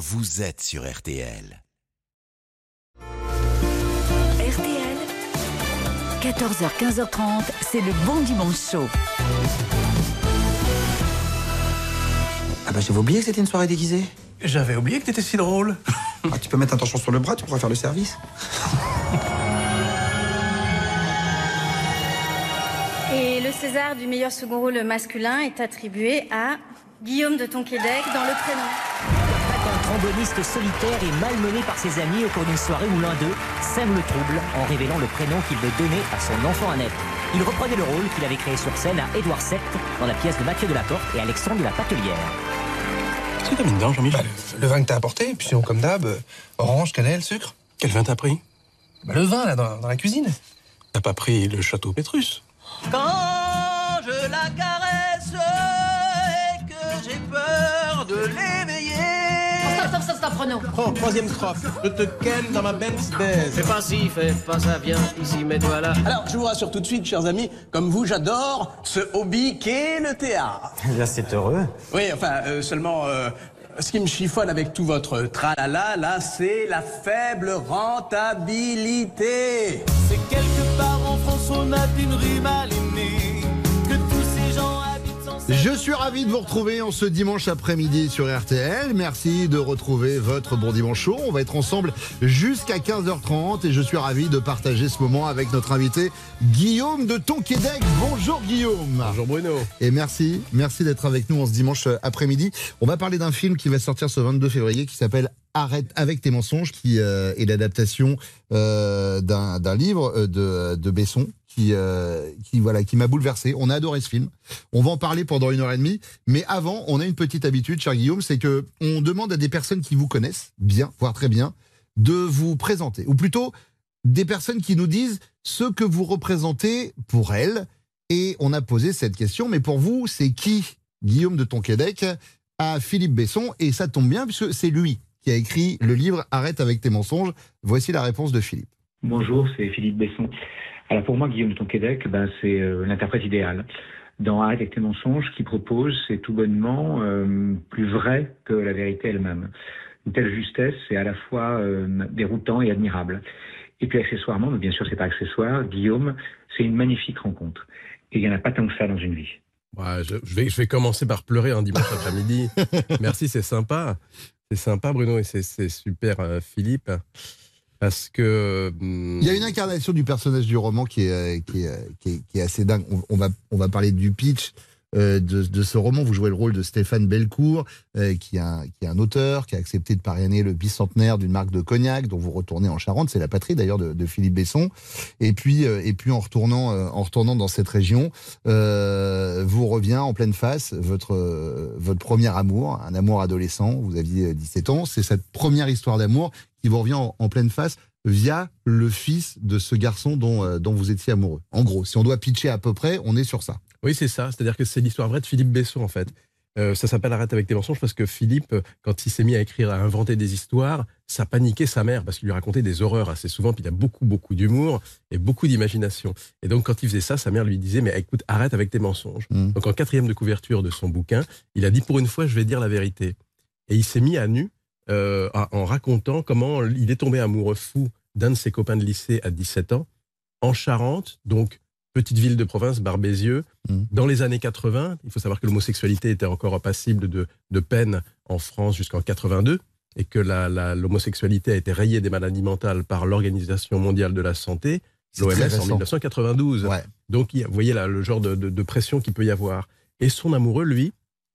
vous êtes sur RTL. RTL, 14h, 15h30, c'est le bon dimanche chaud. Ah bah j'avais oublié que c'était une soirée déguisée. J'avais oublié que t'étais si drôle. Ah, tu peux mettre un torchon sur le bras, tu pourras faire le service. Et le César du meilleur second rôle masculin est attribué à Guillaume de Tonquédec dans le prénom. Solitaire et malmené par ses amis au cours d'une soirée où l'un d'eux sème le trouble en révélant le prénom qu'il veut donner à son enfant à naître. Il reprenait le rôle qu'il avait créé sur scène à Édouard VII dans la pièce de Mathieu Delaporte et Alexandre de la Patelière. Qu'est-ce que t'as mis dedans, Jean-Michel Bah, le, le vin que t'as apporté, puis sinon, comme d'hab, euh, orange, cannelle, sucre. Quel vin t'as pris? Bah, le vin, là, dans, dans la cuisine. T'as pas pris le château Pétrus? Quand je la caresse et que j'ai peur de l'éveiller. Stop, stop, Renaud. Oh, troisième strophe. Je te ken dans ma Benz baise. Fais pas ci, fais pas ça, viens ici, mets-toi là. Alors, je vous rassure tout de suite, chers amis, comme vous, j'adore ce hobby qu'est le théâtre. Là, c'est heureux. Oui, enfin, euh, seulement, euh, ce qui me chiffonne avec tout votre tralala, là, c'est la faible rentabilité. C'est quelque part en France, on a une rue Je suis ravi de vous retrouver en ce dimanche après-midi sur RTL. Merci de retrouver votre bon dimanche chaud. On va être ensemble jusqu'à 15h30 et je suis ravi de partager ce moment avec notre invité Guillaume de Tonquédec. Bonjour Guillaume. Bonjour Bruno. Et merci, merci d'être avec nous en ce dimanche après-midi. On va parler d'un film qui va sortir ce 22 février qui s'appelle Arrête avec tes mensonges, qui euh, est l'adaptation euh, d'un livre euh, de, de Besson, qui, euh, qui voilà, qui m'a bouleversé. On a adoré ce film. On va en parler pendant une heure et demie. Mais avant, on a une petite habitude, cher Guillaume, c'est que on demande à des personnes qui vous connaissent bien, voire très bien, de vous présenter, ou plutôt des personnes qui nous disent ce que vous représentez pour elles. Et on a posé cette question, mais pour vous, c'est qui Guillaume de Tonquédec à Philippe Besson? Et ça tombe bien, puisque c'est lui qui a écrit le livre Arrête avec tes mensonges. Voici la réponse de Philippe. Bonjour, c'est Philippe Besson. Alors pour moi, Guillaume de Tonquédec, ben, c'est euh, l'interprète idéal. Dans Arrête avec tes mensonges, ce qu'il propose, c'est tout bonnement euh, plus vrai que la vérité elle-même. Une telle justesse, c'est à la fois euh, déroutant et admirable. Et puis accessoirement, mais bien sûr c'est pas accessoire, Guillaume, c'est une magnifique rencontre. Et il n'y en a pas tant que ça dans une vie. Ouais, je, je vais, je vais commencer par pleurer un dimanche après-midi. Merci, c'est sympa. C'est sympa, Bruno, et c'est super, euh, Philippe. Parce que. hum, Il y a une incarnation du personnage du roman qui est, euh, qui est, qui est, assez dingue. On, va, on va parler du pitch euh, de, ce roman. Vous jouez le rôle de Stéphane Belcourt, euh, qui, est un, qui est un auteur, qui a accepté de parrainer le bicentenaire d'une marque de cognac, dont vous retournez en Charente. C'est la patrie d'ailleurs de, Philippe Besson. Et puis, et puis en, retournant, en retournant dans cette région, vous revient en pleine face votre, votre premier amour, un amour adolescent. Vous aviez euh, 17 ans. C'est cette première histoire d'amour qui vous revient en, en pleine face via le fils de ce garçon dont, euh, dont vous étiez amoureux. En gros, si on doit pitcher à peu près, on est sur ça. Oui, c'est ça. C'est-à-dire que c'est l'histoire vraie de Philippe Besson, en fait. Euh, ça s'appelle Arrête avec tes mensonges parce que Philippe, euh, quand il s'est mis à écrire, à inventer des histoires, ça paniquait sa mère parce qu'il lui racontait des horreurs assez souvent. Puis il a beaucoup, beaucoup d'humour et beaucoup d'imagination. Et donc, quand il faisait ça, sa mère lui disait Mais écoute, arrête avec tes mensonges. Mm. Donc, en quatrième de couverture de son bouquin, il a dit Pour une fois, je vais dire la vérité. Et il s'est mis à nu euh, en racontant comment il est tombé amoureux fou d'un de ses copains de lycée à 17 ans, en Charente, donc petite ville de province, Barbézieux. Mhm. Dans les années 80, il faut savoir que l'homosexualité était encore passible de, de peine en France jusqu'en 82 et que la- la- l'homosexualité a été rayée des maladies mentales par l'Organisation mondiale de la santé, l'OMS, en récent. 1992. Ouais. Donc, vous voyez là, le genre de, de- de pression qu'il peut y avoir. Et son amoureux, lui,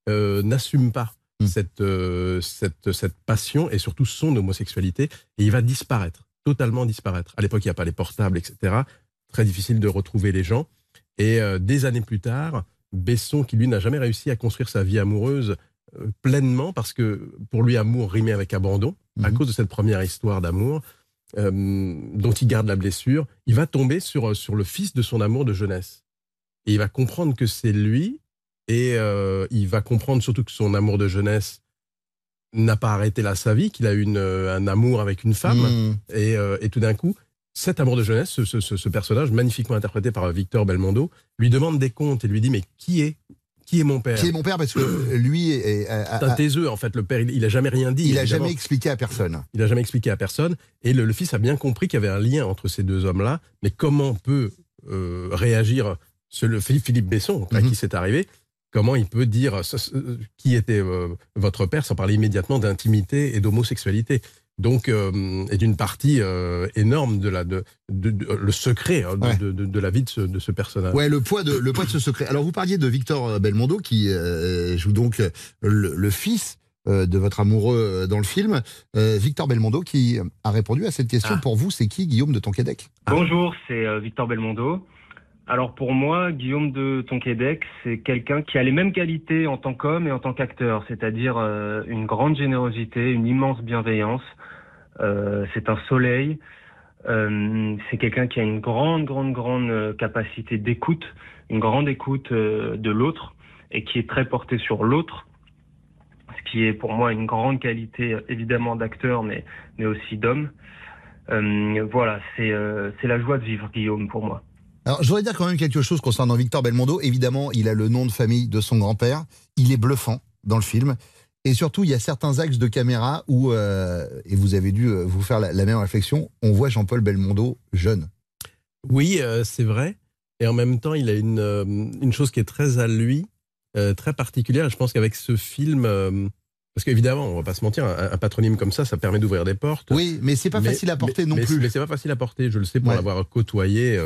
euh, n'assume pas Mm. cette, euh, cette, cette passion et surtout son homosexualité. Et il va disparaître, totalement disparaître. À l'époque, il n'y a pas les portables, etc. Très difficile de retrouver les gens. Et euh, des années plus tard, Besson, qui lui n'a jamais réussi à construire sa vie amoureuse euh, pleinement, parce que pour lui, amour rimait avec abandon, à Mhm. cause de cette première histoire d'amour, euh, dont il garde la blessure, il va tomber sur, sur le fils de son amour de jeunesse. Et il va comprendre que c'est lui, et euh, il va comprendre surtout que son amour de jeunesse n'a pas arrêté là sa vie, qu'il a eu une, euh, un amour avec une femme, Mmh. et, euh, et tout d'un coup, cet amour de jeunesse, ce, ce- personnage magnifiquement interprété par Victor Belmondo, lui demande des comptes et lui dit mais qui est qui est mon père? Qui est mon père? Parce que lui est. C'est un taiseux, en fait. Le père, il, il a jamais rien dit. Il a évidemment. jamais expliqué à personne. Il a jamais expliqué à personne. Et le, le fils a bien compris qu'il y avait un lien entre ces deux hommes-là. Mais comment peut euh, réagir ce, le Philippe, Besson, à Mhm. qui c'est arrivé? Comment il peut dire ce- ce- qui était euh, votre père sans parler immédiatement d'intimité et d'homosexualité donc, euh, et d'une partie euh, énorme de la, de, de- de- le secret hein, de, Ouais. de- de- de la vie de ce, de ce personnage. Ouais, le poids de le poids de ce secret. Alors vous parliez de Victor Belmondo qui euh, joue donc euh, le, le fils euh, de votre amoureux euh, dans le film. Euh, Victor Belmondo qui a répondu à cette question. Ah. Pour vous, c'est qui Guillaume de Tonquédec? Bonjour, c'est euh, Victor Belmondo. Alors pour moi, Guillaume de Tonquédec, c'est quelqu'un qui a les mêmes qualités en tant qu'homme et en tant qu'acteur, c'est-à-dire euh, une grande générosité, une immense bienveillance. Euh, c'est un soleil. Euh, c'est quelqu'un qui a une grande, grande, grande capacité d'écoute, une grande écoute de l'autre et qui est très porté sur l'autre, ce qui est pour moi une grande qualité évidemment d'acteur, mais, mais aussi d'homme. Voilà, c'est la joie de vivre, Guillaume, pour moi. Alors, je voudrais dire quand même quelque chose concernant Victor Belmondo. Évidemment, il a le nom de famille de son grand-père. Il est bluffant dans le film. Et surtout, il y a certains axes de caméra où, euh, et vous avez dû euh, vous faire la, la même réflexion, on voit Jean-Paul Belmondo jeune. Oui, euh, c'est vrai. Et en même temps, il a une, euh, une chose qui est très à lui, très particulière. Je pense qu'avec ce film, parce qu'évidemment, on va pas se mentir, un, un patronyme comme ça, ça permet d'ouvrir des portes. Oui, mais c'est pas Mais- facile à porter mais- non mais- plus. Mais c'est pas facile à porter. Je le sais pour Ouais. l'avoir côtoyé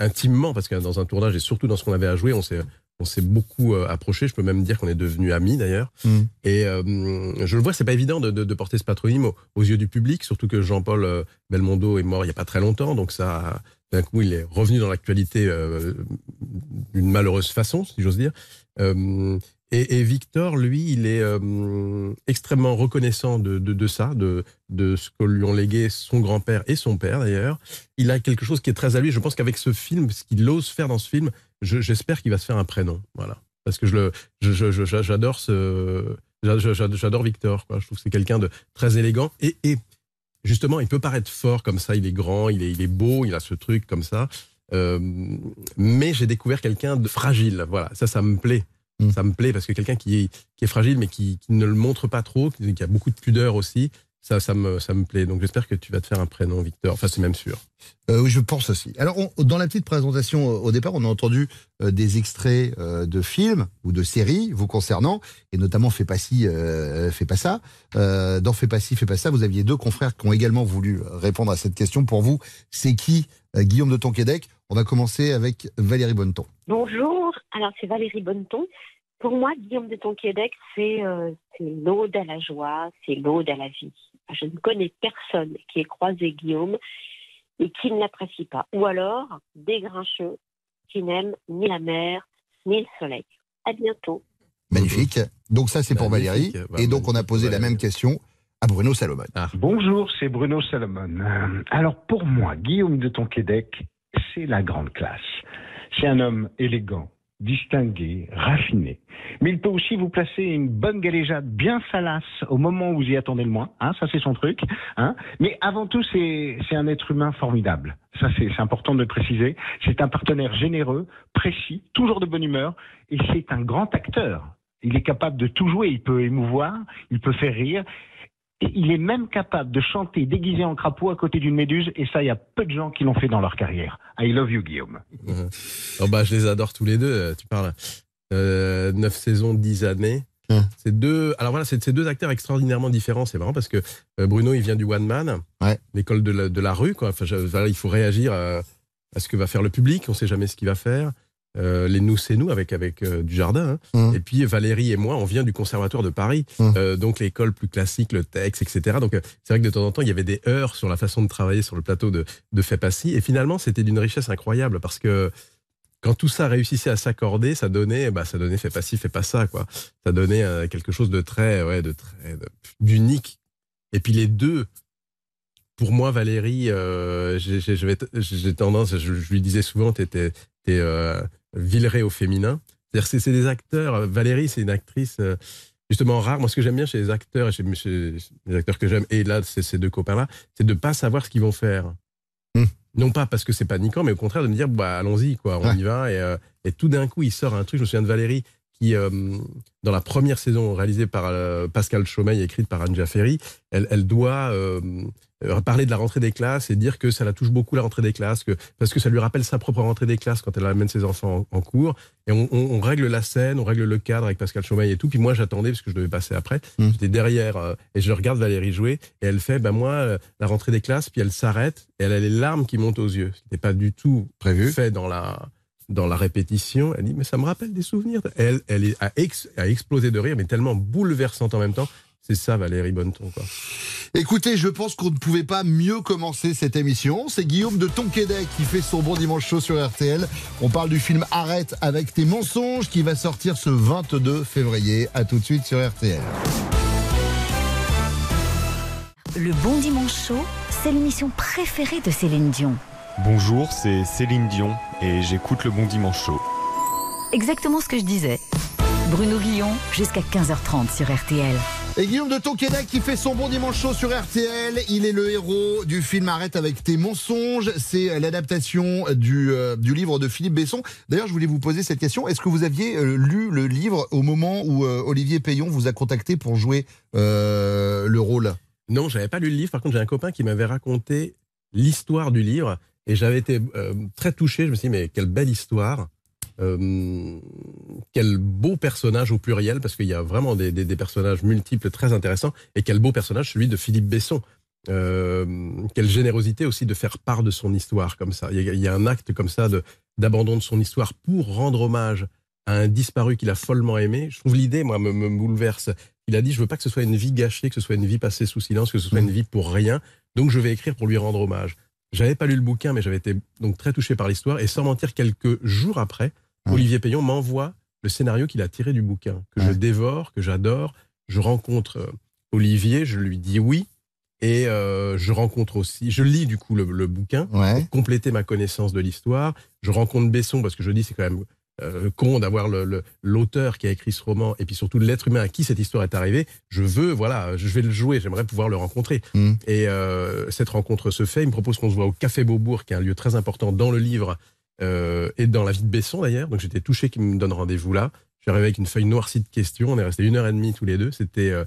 intimement, parce que dans un tournage et surtout dans ce qu'on avait à jouer, on s'est on s'est beaucoup euh, approché. Je peux même dire qu'on est devenus amis d'ailleurs. Mm. Et euh, je le vois, c'est pas évident de, de- de porter ce patronyme aux, aux yeux du public, surtout que Jean-Paul euh, Belmondo est mort il y a pas très longtemps, donc ça, d'un coup, il est revenu dans l'actualité euh, d'une malheureuse façon, si j'ose dire. Euh, et, Victor, lui, il est euh, extrêmement reconnaissant de, ça, de, ce que lui ont légué son grand-père et son père d'ailleurs. Il a quelque chose qui est très à lui. Je pense qu'avec ce film, ce qu'il ose faire dans ce film, je- j'espère qu'il va se faire un prénom. Voilà. Parce que le, je- je- j'adore ce, j'a- j'a- j'adore Victor. Je trouve que c'est quelqu'un de très élégant et, justement, il peut paraître fort comme ça. Il est grand, il est, il est beau, il a ce truc comme ça. Euh, mais j'ai découvert quelqu'un de fragile. Voilà, ça, ça me plaît. Mm. Ça me plaît parce que quelqu'un qui est, fragile, mais qui, qui ne le montre pas trop, qui a beaucoup de pudeur aussi, ça, ça, me, ça me plaît. Donc j'espère que tu vas te faire un prénom, Victor. Enfin, c'est même sûr. Euh, oui, je pense aussi. Alors, on- dans la petite présentation euh, au départ, on a entendu euh, des extraits euh, de films ou de séries vous concernant, et notamment Fais pas ci, euh, fais pas ça. Euh, dans Fais pas ci, fais pas ça, vous aviez deux confrères qui ont également voulu répondre à cette question. Pour vous, c'est qui euh, Guillaume de Tonquédec? On va commencer avec Valérie Bonneton. Bonjour, alors c'est Valérie Bonneton. Pour moi, Guillaume de Tonquédec, c'est euh, c'est l'ode à la joie, c'est l'ode à la vie. Je ne connais personne qui ait croisé Guillaume et qui ne l'apprécie pas. Ou alors des grincheux qui n'aiment ni la mer ni le soleil. À bientôt. Magnifique. Donc ça, c'est pour. Valérie. Bah, et donc, on a posé la même question à Bruno Salomon. Bonjour, c'est Bruno Salomon. Euh, Alors pour moi, Guillaume de Tonquédec, c'est la grande classe. C'est un homme élégant, distingué, raffiné. Mais il peut aussi vous placer une bonne galéjade bien salace au moment où vous y attendez le moins. Hein, ça, c'est son truc. Hein. Mais avant tout, c'est un être humain formidable. Ça, c'est important de le préciser. C'est un partenaire généreux, précis, toujours de bonne humeur. Et c'est un grand acteur. Il est capable de tout jouer. Il peut émouvoir, il peut faire rire. Et il est même capable de chanter déguisé en crapaud à côté d'une méduse, et ça, il y a peu de gens qui l'ont fait dans leur carrière. I love you, Guillaume. Oh bah, je les adore tous les deux. Euh, Tu parles euh, 9 saisons, 10 années. Hum. C'est deux. Alors voilà, c'est c'est deux acteurs extraordinairement différents. C'est marrant parce que euh, Bruno, il vient du one man, Ouais. l'école de la, de la rue. Quoi. Enfin, je- voilà, il faut réagir à, à ce que va faire le public. On sait jamais ce qu'il va faire. Euh, les nous, c'est nous avec avec euh, du jardin. hein. Hum. Et puis Valérie et moi, on vient du conservatoire de Paris, Hum. Euh, donc l'école plus classique, le texte, etc. Donc c'est vrai que de temps en temps, il y avait des heures sur la façon de travailler sur le plateau de de Fait Passy. Et finalement, c'était d'une richesse incroyable parce que quand tout ça réussissait à s'accorder, ça donnait, bah, ça donnait fait pas ci, fait pas ça, quoi. Ça donnait quelque chose de très, ouais, de très, d'unique. Et puis les deux, pour moi, Valérie, euh, j'ai, tendance, je, je lui disais souvent, euh, Villeray au féminin. C'est-à-dire, c'est, c'est des acteurs. Valérie, c'est une actrice euh, justement rare. Moi, ce que j'aime bien chez les acteurs, et chez, chez les acteurs que j'aime, et là, c'est ces deux copains-là, c'est de pas savoir ce qu'ils vont faire. Hmm. Non pas parce que c'est paniquant, mais au contraire de me dire, bah, allons-y, quoi, on Ouais. y va. Et, euh, et tout d'un coup, il sort un truc. Je me souviens de Valérie qui, euh, dans la première saison réalisée par euh, Pascal Chaumeil et écrite par Anne Ferry, elle, elle doit euh, parler de la rentrée des classes et dire que ça la touche beaucoup la rentrée des classes, que, parce que ça lui rappelle sa propre rentrée des classes quand elle amène ses enfants en, en cours. Et on, on- on règle la scène, on règle le cadre avec Pascal Chaumeil et tout. Puis moi, j'attendais parce que je devais passer après. J'étais derrière et je regarde Valérie jouer et elle fait, ben moi, la rentrée des classes. Puis elle s'arrête et elle a les larmes qui montent aux yeux. Ce qui n'était pas du tout Prévu. fait dans la dans la répétition. Elle dit, mais ça me rappelle des souvenirs. Elle, elle est, a, ex- a explosé de rire, mais tellement bouleversante en même temps. C'est ça, Valérie Bonneton. Quoi. Écoutez, je pense qu'on ne pouvait pas mieux commencer cette émission. C'est Guillaume de Tonquédec qui fait son bon dimanche chaud sur RTL. On parle du film Arrête avec tes mensonges qui va sortir ce 22 février. À tout de suite sur RTL. Le Bon Dimanche Chaud, c'est l'émission préférée de Céline Dion. Bonjour, c'est Céline Dion et j'écoute le Bon Dimanche Show. Exactement ce que je disais. Bruno Guillon, jusqu'à 15h30 sur RTL. Et Guillaume de Tonquédec qui fait son bon dimanche chaud sur RTL. Il est le héros du film Arrête avec tes mensonges. C'est l'adaptation du, euh, du livre de Philippe Besson. D'ailleurs, je voulais vous poser cette question. Est-ce que vous aviez euh, lu le livre au moment où euh, Olivier Payon vous a contacté pour jouer euh, le rôle? Non, j'avais pas lu le livre. Par contre, j'ai un copain qui m'avait raconté l'histoire du livre et j'avais été euh, très touché. Je me suis dit, mais quelle belle histoire. Euh, quel beau personnage au pluriel, parce qu'il y a vraiment des, des- des personnages multiples très intéressants, et quel beau personnage celui de Philippe Besson. Euh, quelle générosité aussi de faire part de son histoire comme ça. Il y a, il y a un acte comme ça de d'abandon de son histoire pour rendre hommage à un disparu qu'il a follement aimé. Je trouve l'idée, moi, me, me bouleverse. Il a dit, je veux pas que ce soit une vie gâchée, que ce soit une vie passée sous silence, que ce soit une vie pour rien. Donc je vais écrire pour lui rendre hommage. J'avais pas lu le bouquin, mais j'avais été donc très touché par l'histoire. Et sans mentir, quelques jours après, Olivier Payon m'envoie le scénario qu'il a tiré du bouquin, que je dévore, que j'adore. Je rencontre euh, Olivier, je lui dis oui. Et euh, je rencontre aussi, je lis du coup le, le bouquin pour compléter ma connaissance de l'histoire. Je rencontre Besson parce que je dis c'est quand même euh, con d'avoir l'auteur qui a écrit ce roman et puis surtout l'être humain à qui cette histoire est arrivée. Je veux, voilà, je vais le jouer, j'aimerais pouvoir le rencontrer. Et euh, cette rencontre se fait. Il me propose qu'on se voit au Café Beaubourg, qui est un lieu très important dans le livre euh, et dans la vie de Besson d'ailleurs. Donc j'étais touché qu'il me donne rendez-vous là. Je suis arrivé avec une feuille noircie de questions. On est resté une heure et demie tous les deux. C'était euh,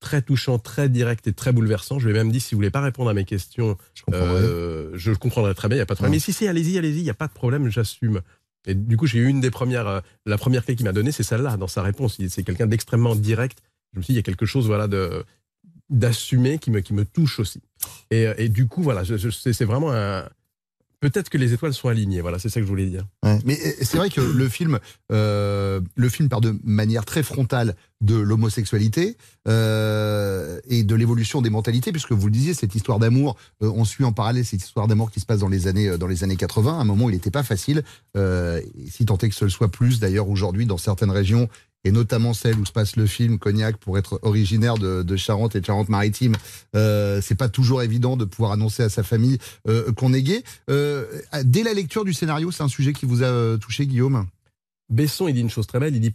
très touchant, très direct et très bouleversant. Je lui ai même dit si vous voulez pas répondre à mes questions, euh, je comprendrai très bien. Il y a pas de problème. Ouais. Mais si si, allez-y, allez-y. Il y a pas de problème. J'assume. Et du coup, j'ai eu une des premières, euh, la première clé qu'il m'a donnée, c'est celle-là dans sa réponse. C'est quelqu'un d'extrêmement direct. Je me suis dit, il y a quelque chose, voilà, de qui me qui me touche aussi. Et, euh, et du coup, voilà, c'est vraiment un. Peut-être que les étoiles sont alignées. Voilà, c'est ça que je voulais dire. Mais euh, c'est vrai que le film, euh, le film part de manière très frontale de l'homosexualité euh, et de l'évolution des mentalités, puisque vous le disiez, cette histoire d'amour, on suit en parallèle cette histoire d'amour qui se passe dans les années dans les années 80. À un moment, il n'était pas facile, si tant est que ce soit plus d'ailleurs aujourd'hui dans certaines régions. Et notamment celle où se passe le film Cognac, pour être originaire de, de Charente et de Charente-Maritime, euh, c'est pas toujours évident de pouvoir annoncer à sa famille euh, qu'on est gay. Euh, dès la lecture du scénario, c'est un sujet qui vous a euh, touché, Guillaume? Besson, il dit une chose très belle. Il dit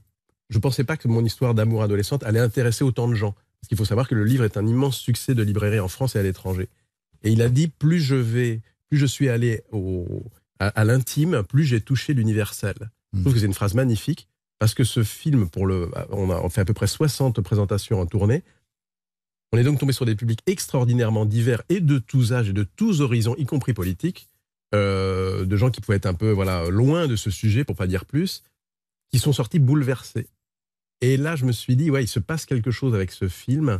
Je pensais pas que mon histoire d'amour adolescente allait intéresser autant de gens. Parce qu'il faut savoir que le livre est un immense succès de librairie en France et à l'étranger. Et il a dit Plus je vais, plus je suis allé au, à, à l'intime, plus j'ai touché l'universel. Je trouve que c'est une phrase magnifique. Parce que ce film, pour le, on a fait à peu près 60 présentations en tournée. On est donc tombé sur des publics extraordinairement divers et de tous âges et de tous horizons, y compris politiques, euh, de gens qui pouvaient être un peu voilà loin de ce sujet, pour pas dire plus, qui sont sortis bouleversés. Et là, je me suis dit, ouais, il se passe quelque chose avec ce film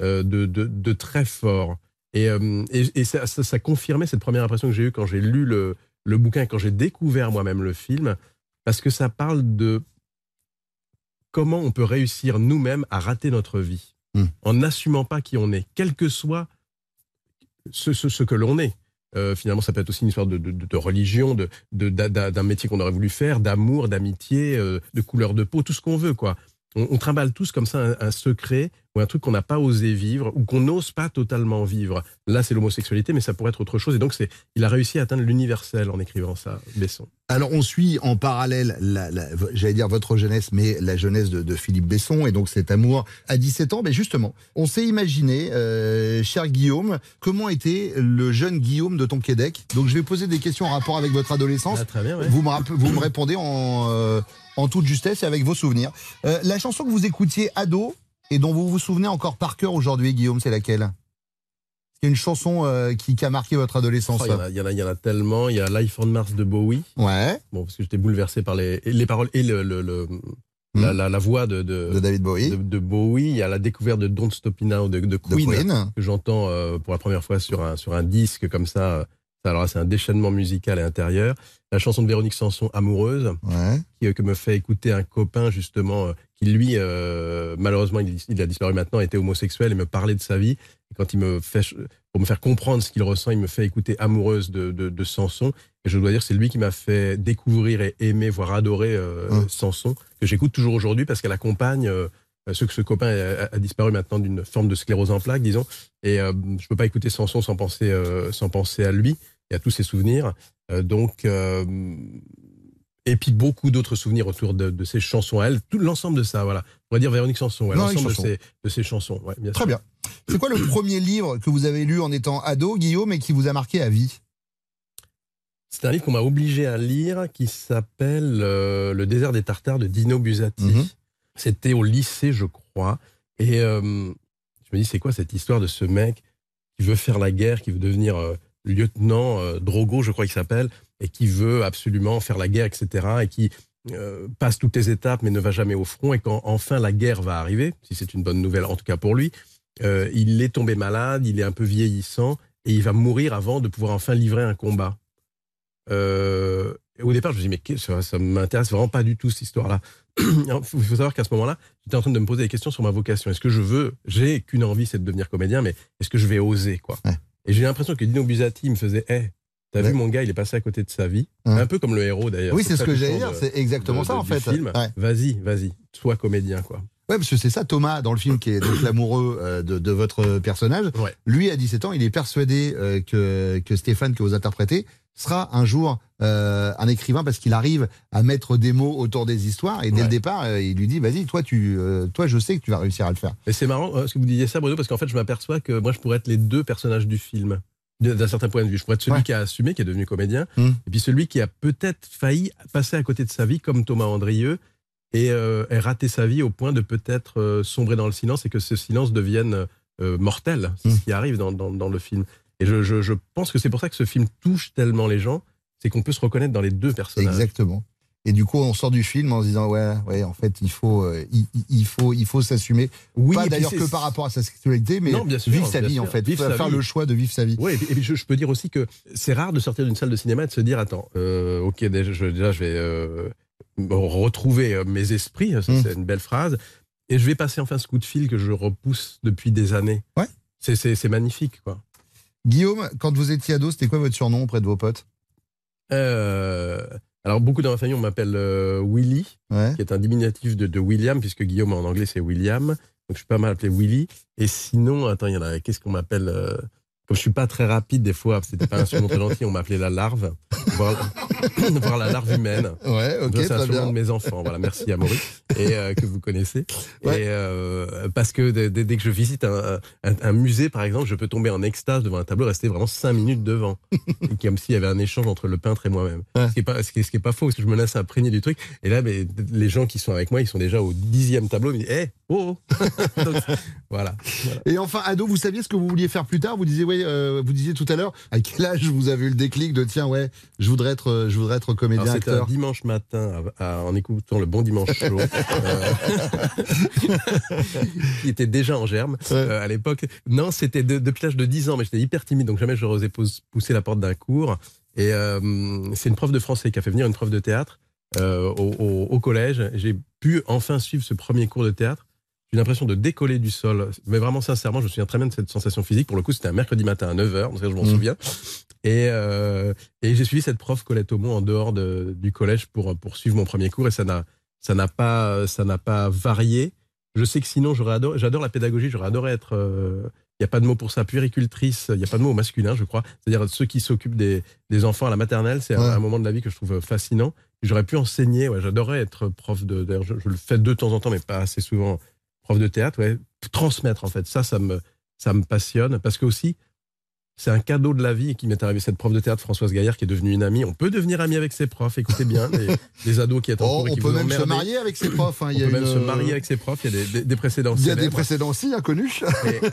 euh, de, de, très fort. Et, euh, et, ça, ça confirmait cette première impression que j'ai eue quand j'ai lu le, le bouquin, quand j'ai découvert moi-même le film, parce que ça parle de comment on peut réussir nous-mêmes à rater notre vie en n'assumant pas qui on est, quel que soit ce, ce, ce que l'on est. Euh, finalement, ça peut être aussi une histoire de, de, de religion, de, de- d'un métier qu'on aurait voulu faire, d'amour, d'amitié, euh, de couleur de peau, tout ce qu'on veut, quoi. On, on trimballe tous comme ça un, un secret ou un truc qu'on n'a pas osé vivre ou qu'on n'ose pas totalement vivre. Là, c'est l'homosexualité, mais ça pourrait être autre chose. Et donc, c'est, il a réussi à atteindre l'universel en écrivant ça, Besson. Alors, on suit en parallèle, la, la- j'allais dire votre jeunesse, mais la jeunesse de, de Philippe Besson et donc cet amour à 17 ans. Mais justement, on s'est imaginé, euh, cher Guillaume, comment était le jeune Guillaume de Tonquédec? Donc, je vais poser des questions en rapport avec votre adolescence. Ah, très bien, ouais. vous, me rapp- vous me répondez en, euh, en toute justesse et avec vos souvenirs. Euh, la chanson que vous écoutiez ado et dont vous vous souvenez encore par cœur aujourd'hui, Guillaume, c'est laquelle? C'est une chanson euh, qui, qui a marqué votre adolescence. Oh, Il y, en a- y y en tellement. Il y a Life on Mars de Bowie. Ouais. Bon, parce que j'étais bouleversé par les, les paroles et le, le- le- la, la- la voix de, de, Hmm. De David Bowie. de, de Bowie. Il y a la découverte de Don't Stop Me Now de, de Queen, Queen. que j'entends euh, pour la première fois sur un, sur un disque comme ça. Alors c'est un déchaînement musical et intérieur. La chanson de Véronique Sanson, Amoureuse, Ouais. qui, euh, que me fait écouter un copain justement euh, qui lui, euh, malheureusement, il, il a disparu maintenant, était homosexuel et me parlait de sa vie. Et quand il me fait, pour me faire comprendre ce qu'il ressent, il me fait écouter Amoureuse de, de, de Sanson. Et je dois dire, c'est lui qui m'a fait découvrir et aimer, voire adorer euh. Sanson, que j'écoute toujours aujourd'hui parce qu'elle accompagne euh, ce que ce copain a, a disparu maintenant d'une forme de sclérose en plaques, disons. Et je peux pas écouter Sanson sans penser, sans penser à lui et à tous ses souvenirs. Euh, donc, euh, et puis beaucoup d'autres souvenirs autour de, de ces chansons elle, tout l'ensemble de ça, voilà. On va dire Véronique Sanson, l'ensemble de ces, de ces chansons, ouais, bien Très sûr. bien. C'est quoi le premier livre que vous avez lu en étant ado, Guillaume, et qui vous a marqué à vie? C'est un livre qu'on m'a obligé à lire qui s'appelle euh, Le désert des Tartares de Dino Buzzati. Mhm. C'était au lycée, je crois. Et euh, je me dis, c'est quoi cette histoire de ce mec qui veut faire la guerre, qui veut devenir euh, lieutenant euh, Drogo, je crois qu'il s'appelle, et qui veut absolument faire la guerre, etc. Et qui euh, passe toutes les étapes mais ne va jamais au front. Et quand enfin la guerre va arriver, si c'est une bonne nouvelle, en tout cas pour lui, euh, il est tombé malade, il est un peu vieillissant et il va mourir avant de pouvoir enfin livrer un combat. Au départ, je me dis, mais ça, ça m'intéresse vraiment pas du tout cette histoire-là. Il faut savoir qu'à ce moment-là, j'étais en train de me poser des questions sur ma vocation. Est-ce que je veux, j'ai qu'une envie, c'est de devenir comédien, mais est-ce que je vais oser, quoi? Et j'ai l'impression que Dino Buzzati me faisait, hé, t'as Ouais. vu mon gars, il est passé à côté de sa vie? Ouais. Un peu comme le héros d'ailleurs. Oui, c'est ce que j'allais dire, de- c'est exactement de- ça, de- en fait. Ouais. Vas-y, vas-y, sois comédien, quoi. Ouais, parce que c'est ça, Thomas, dans le film, qui est donc l'amoureux euh, de, de votre personnage. Ouais. Lui, à 17 ans, il est persuadé euh, que, que Stéphane, que vous interprétez, sera un jour euh, un écrivain parce qu'il arrive à mettre des mots autour des histoires. Et dès Ouais. le départ, euh, il lui dit Vas-y, toi, tu, euh, toi, je sais que tu vas réussir à le faire. Mais c'est marrant ce que vous disiez ça, Bruno, parce qu'en fait, je m'aperçois que moi, je pourrais être les deux personnages du film. D'un certain point de vue. Je pourrais être celui Ouais. qui a assumé, qui est devenu comédien, Mm. et puis celui qui a peut-être failli passer à côté de sa vie, comme Thomas Andrieux, et, et rater sa vie au point de peut-être sombrer dans le silence et que ce silence devienne mortel. C'est Mm. ce qui arrive dans, dans- dans le film. Et je, je- je pense que c'est pour ça que ce film touche tellement les gens, c'est qu'on peut se reconnaître dans les deux personnages. Exactement. Et du coup, on sort du film en se disant Ouais, ouais en fait, il faut, euh, il, faut, il faut s'assumer. Oui, Pas d'ailleurs que par rapport à sa sexualité, mais Non, bien sûr, vivre sa bien vie, sûr. en fait. Vivre faire vie. le choix de vivre sa vie. Oui, et puis, et puis je, je peux dire aussi que c'est rare de sortir d'une salle de cinéma et de se dire attends, euh, ok, déjà je, déjà, je vais euh, retrouver mes esprits, ça Mm. c'est une belle phrase, et je vais passer enfin ce coup de fil que je repousse depuis des années. Ouais. C'est magnifique, quoi. Guillaume, quand vous étiez ado, c'était quoi votre surnom auprès de vos potes? Euh, alors, beaucoup dans ma famille, on m'appelle euh, Willy, Ouais. qui est un diminutif de, de William, puisque Guillaume en anglais c'est William. Donc, je suis pas mal appelé Willy. Et sinon, attends, il y en a, qu'est-ce qu'on m'appelle euh, Comme je suis pas très rapide, des fois, c'était pas un surnom très gentil, on m'appelait la larve, voir, voir la larve humaine. Ouais, ok, c'est un surnom bien. de mes enfants. Voilà, merci à Maurice, et euh, que vous connaissez. Ouais. Et euh, parce que dès, que je visite un, un- un musée, par exemple, je peux tomber en extase devant un tableau, rester vraiment cinq minutes devant, comme s'il y avait un échange entre le peintre et moi-même. Ouais. Ce qui est pas, ce qui est, ce qui est pas faux, parce que je me laisse imprégner du truc. Et là, mais, les gens qui sont avec moi, ils sont déjà au dixième tableau. Ils me disent, hé, oh, oh. Donc, voilà. Et enfin, ado, vous saviez ce que vous vouliez faire plus tard? Vous disiez, ouais, euh, vous disiez tout à l'heure, à quel âge vous avez eu le déclic de tiens, ouais, je voudrais être, euh, je voudrais être comédien, Alors, un dimanche matin, à- à- en écoutant le bon dimanche chaud, euh, qui était déjà en germe euh, à l'époque. Non, c'était de- depuis l'âge de 10 ans, mais j'étais hyper timide, donc jamais je n'osais pousser la porte d'un cours. Et euh, c'est une prof de français qui a fait venir une prof de théâtre au, au- au collège. J'ai pu enfin suivre ce premier cours de théâtre. J'ai eu l'impression de décoller du sol. Mais vraiment, sincèrement, je me souviens très bien de cette sensation physique. Pour le coup, c'était un mercredi matin à 9h, donc ça, je m'en Mmh. souviens. Et, euh, et j'ai suivi cette prof Colette Aumont en dehors de- du collège pour, pour suivre mon premier cours et ça n'a ça n'a pas ça n'a pas varié Je sais que sinon, j'aurais adoré, j'adore la pédagogie, j'aurais adoré être. euh, Il n'y a pas de mot pour ça, puéricultrice, il n'y a pas de mot au masculin, je crois. C'est-à-dire ceux qui s'occupent des, des enfants à la maternelle, c'est un- moment de la vie que je trouve fascinant. J'aurais pu enseigner, ouais, j'adorais être prof de. D'ailleurs, je, je le fais de temps en temps, mais pas assez souvent, prof de théâtre, ouais. Transmettre, en fait, ça, ça me, ça me passionne. Parce que aussi, c'est un cadeau de la vie qui m'est arrivé. Cette prof de théâtre, Françoise Gaillard, qui est devenue une amie. On peut devenir ami avec ses profs, écoutez bien, les, les ados qui sont en Oh, cours et on peut même se marier avec ses profs. hein. On Il y peut même une- se marier avec ses profs. Il y a des, des- des précédents Il y a des précédents aussi inconnus.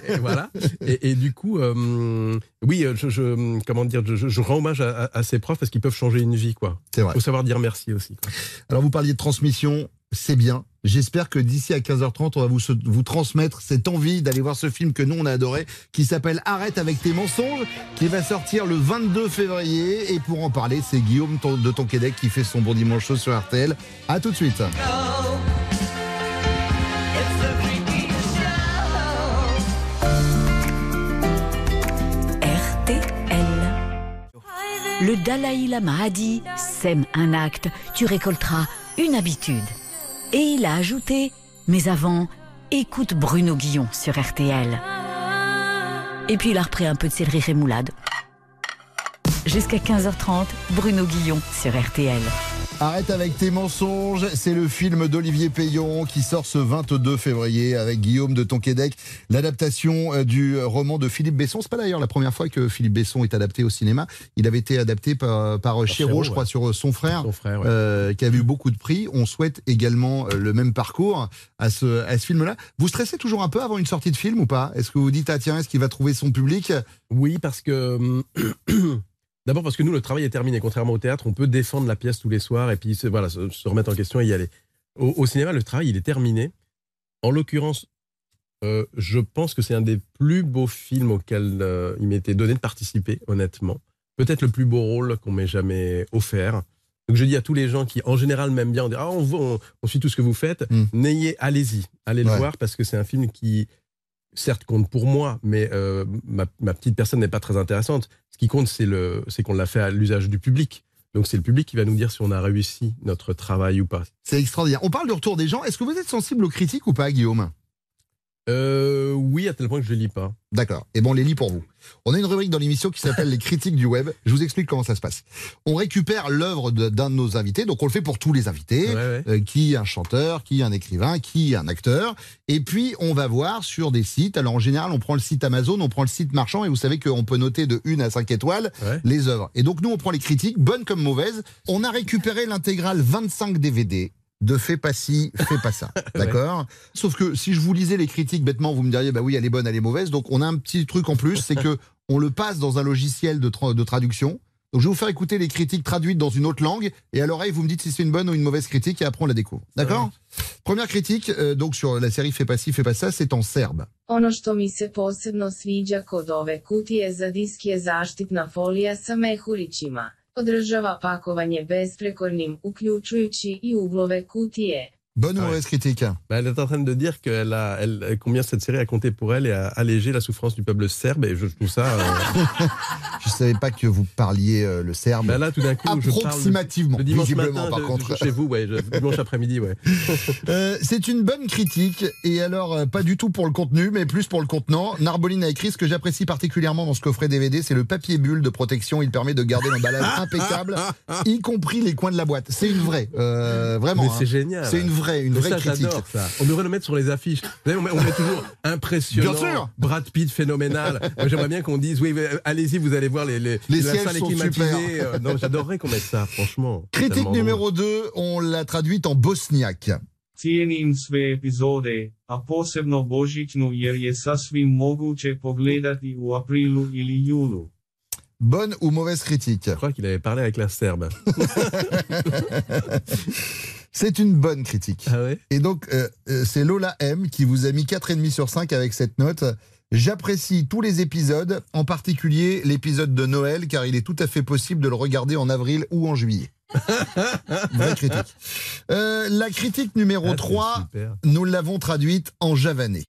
Et, et voilà. Et, et du coup, euh, oui, je, je- comment dire, je, je rends hommage à, à- à ces profs parce qu'ils peuvent changer une vie, quoi. C'est vrai. Faut savoir dire merci aussi. Quoi. Alors vous parliez de transmission, c'est bien. J'espère que d'ici à 15h30, on va vous, transmettre cette envie d'aller voir ce film que nous on a adoré, qui s'appelle Arrête avec tes mensonges, qui va sortir le 22 février. Et pour en parler, c'est Guillaume ton- de Tonquédec qui fait son bon dimanche chaud sur RTL. À tout de suite. RTL. Le Dalai Lama a dit Sème un acte, tu récolteras une habitude. Et il a ajouté Mais avant, écoute Bruno Guillon sur RTL. Et puis il a repris un peu de céleri rémoulade. Jusqu'à 15h30, Bruno Guillon sur RTL. Arrête avec tes mensonges, c'est le film d'Olivier Payon qui sort ce 22 février avec Guillaume de Tonquédec, l'adaptation euh, du roman de Philippe Besson. C'est pas d'ailleurs la première fois que Philippe Besson est adapté au cinéma. Il avait été adapté par, par Chéreau, je crois, ouais. sur euh, son frère, Son frère, ouais. euh, qui a eu beaucoup de prix. On souhaite également euh, le même parcours à ce, à ce film-là. Vous stressez toujours un peu avant une sortie de film ou pas? Est-ce que vous dites, ah tiens, est-ce qu'il va trouver son public? Oui, parce que. D'abord parce que nous, le travail est terminé. Contrairement au théâtre, on peut défendre la pièce tous les soirs et puis se- voilà, se, se remettre en question et y aller. Au, au cinéma, le travail, il est terminé. En l'occurrence, euh, je pense que c'est un des plus beaux films auxquels euh, il m'était donné de participer, honnêtement. Peut-être le plus beau rôle qu'on m'ait jamais offert. Donc je dis à tous les gens qui, en général, m'aiment bien, on dit ah, on, on, on suit tout ce que vous faites. N'ayez, allez-y, allez le Ouais. voir parce que c'est un film qui, certes, compte pour moi, mais euh, ma, petite personne n'est pas très intéressante. Ce qui compte, c'est qu'on l'a fait à l'usage du public. Donc c'est le public qui va nous dire si on a réussi notre travail ou pas. C'est extraordinaire. On parle du retour des gens. Est-ce que vous êtes sensible aux critiques ou pas, Guillaume? Euh, oui, à tel point que je ne lis pas. D'accord. Et bon, on les lit pour vous. On a une rubrique dans l'émission qui s'appelle les critiques du web. Je vous explique comment ça se passe. On récupère l'œuvre d'un de nos invités, donc on le fait pour tous les invités, euh, qui un chanteur, qui un écrivain, qui un acteur. Et puis on va voir sur des sites. Alors en général, on prend le site Amazon, on prend le site marchand, et vous savez qu'on peut noter de 1 à 5 étoiles les œuvres. Et donc nous, on prend les critiques, bonnes comme mauvaises. On a récupéré l'intégrale 25 DVD de fais pas ci, fais pas ça. D'accord? Sauf que si je vous lisais les critiques bêtement, vous me diriez, bah oui, elle est bonne, elle est mauvaise. Donc on a un petit truc en plus, c'est que on le passe dans un logiciel de, tra- de traduction. Donc je vais vous faire écouter les critiques traduites dans une autre langue, et à l'oreille, vous me dites si c'est une bonne ou une mauvaise critique, et après on la découvre. D'accord? Première critique, euh, donc sur la série Fais pas ci, fais pas ça, c'est en serbe. Ono što mi se posebno sviđa kod ove kutije za disk je zaštitna folija sa mehurićima. Održava pakovanje besprekornim, uključujući i uglove kutije. Bonne ou mauvaise critique Bah, elle est en train de dire qu'elle a, elle, combien cette série a compté pour elle et a allégé la souffrance du peuple serbe. Et je trouve ça. euh, Je savais pas que vous parliez euh, le serbe. bah là, tout d'un coup, je parle Approximativement, le dimanche matin, par contre. chez vous, ouais, je- dimanche après-midi, ouais. Euh, c'est une bonne critique, et alors pas du tout pour le contenu, mais plus pour le contenant. Narboline a écrit ce que j'apprécie particulièrement dans ce coffret DVD, c'est le papier bulle de protection. Il permet de garder l'emballage impeccable, y compris les coins de la boîte. C'est une vraie, vraiment. Mais hein. c'est génial. C'est une vraie, une vraie ça, critique. j'adore ça. On devrait le mettre sur les affiches. Vous savez, on met, on met toujours impressionnant. Bien sûr. Brad Pitt phénoménal. J'aimerais bien qu'on dise oui, euh, allez-y, vous allez voir les, les, Les la sièges salle sont climatisée. super. Euh, non, j'adorerais qu'on mette ça, franchement. Critique numéro 2, on l'a traduite en bosniaque. Cijenim sve epizode, a posebno Božićnu jer je sasvim moguće pogledati u aprilu ili julu. Bonne ou mauvaise critique? Je crois qu'il avait parlé avec la Serbe. C'est une bonne critique. Ah Et donc, euh, euh, c'est Lola M qui vous a mis 4,5 sur 5 avec cette note. J'apprécie tous les épisodes, en particulier l'épisode de Noël, car il est tout à fait possible de le regarder en avril ou en juillet. Vraie critique. Euh, la critique numéro 3, nous l'avons traduite en javanais.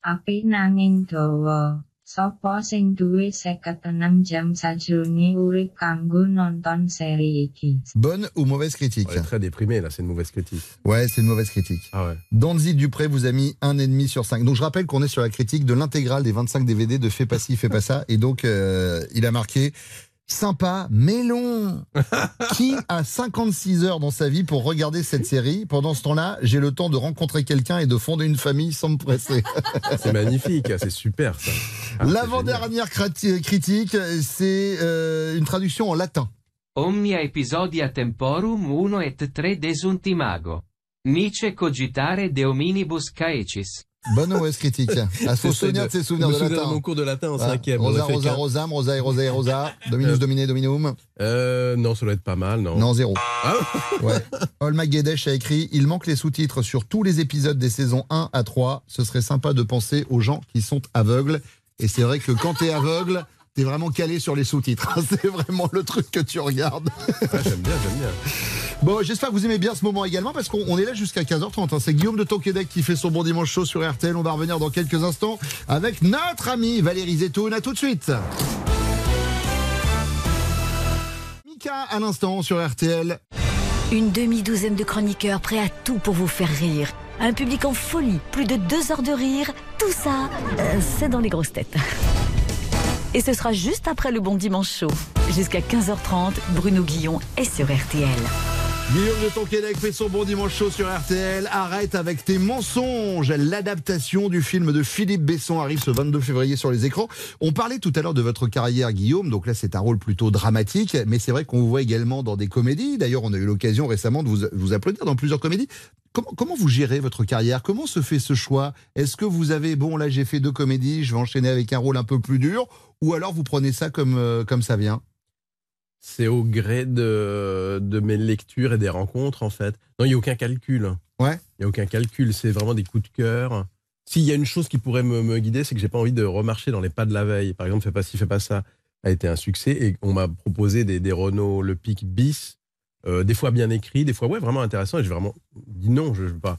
Api nanging dawa, Sapa sing duwe 56 jam sajroning urip kanggo nonton série iki. Bonne ou mauvaise critique? On est très déprimé, là, c'est une mauvaise critique. Ouais, c'est une mauvaise critique. Ah ouais. Danzy Dupré vous a mis un et demi sur 5. Donc je rappelle qu'on est sur la critique de l'intégrale des 25 DVD de Fais pas ci, fais pas ça. Et donc euh, il a marqué sympa, mais long. Qui a 56 heures dans sa vie pour regarder cette série Pendant ce temps-là, j'ai le temps de rencontrer quelqu'un et de fonder une famille sans me presser. C'est magnifique, c'est super ça. Ah, L'avant-dernière critique, c'est euh, une traduction en latin. Omnia episodia temporum uno et tre desuntimago. Nice cogitare de hominibus caecis. Bonne mauvaise critique faut se souvenir de- ses souvenirs de latin. mon cours de latin en cinquième. Rosa, rosa, rosam, rosa, et rosa, et rosa. Dominus, Euh, dominé, dominum. Euh, non, ça doit être pas mal, non. Non, zéro. Ah Ouais. Olma Guedesh a écrit Il manque les sous-titres sur tous les épisodes des saisons 1 à 3. Ce serait sympa de penser aux gens qui sont aveugles. Et c'est vrai que quand t'es aveugle, t'es vraiment calé sur les sous-titres. C'est vraiment le truc que tu regardes. Ah, j'aime bien, j'aime bien. Bon, j'espère que vous aimez bien ce moment également parce qu'on on est là jusqu'à 15h30. hein. C'est Guillaume de Tonquédec qui fait son bon dimanche chaud sur RTL. On va revenir dans quelques instants avec notre amie Valérie Zetoun. À tout de suite. Mika, à l'instant sur RTL. Une demi-douzaine de chroniqueurs prêts à tout pour vous faire rire. Un public en folie, plus de deux heures de rire. Tout ça, euh, c'est dans les grosses têtes. Et ce sera juste après le bon dimanche chaud. Jusqu'à 15h30, Bruno Guillon est sur RTL. Guillaume de Tonquédec fait son bon dimanche chaud sur RTL. Arrête avec tes mensonges. L'adaptation du film de Philippe Besson arrive ce 22 février sur les écrans. On parlait tout à l'heure de votre carrière, Guillaume. Donc là, c'est un rôle plutôt dramatique. Mais c'est vrai qu'on vous voit également dans des comédies. D'ailleurs, on a eu l'occasion récemment de vous, vous applaudir dans plusieurs comédies. Comment, comment vous gérez votre carrière? Comment se fait ce choix? Est-ce que vous avez, bon, là, j'ai fait deux comédies, je vais enchaîner avec un rôle un peu plus dur? Ou alors vous prenez ça comme, euh, comme ça vient? C'est au gré de, de mes lectures et des rencontres, en fait. Non, il n'y a aucun calcul. Ouais. Il n'y a aucun calcul. C'est vraiment des coups de cœur. S'il y a une chose qui pourrait me, me guider, c'est que j'ai pas envie de remarcher dans les pas de la veille. Par exemple, fais pas ci, fais pas ça a été un succès et on m'a proposé des, des Renault Le Pic bis, euh, des fois bien écrits, des fois ouais vraiment intéressant et j'ai vraiment dit non, je, je veux pas.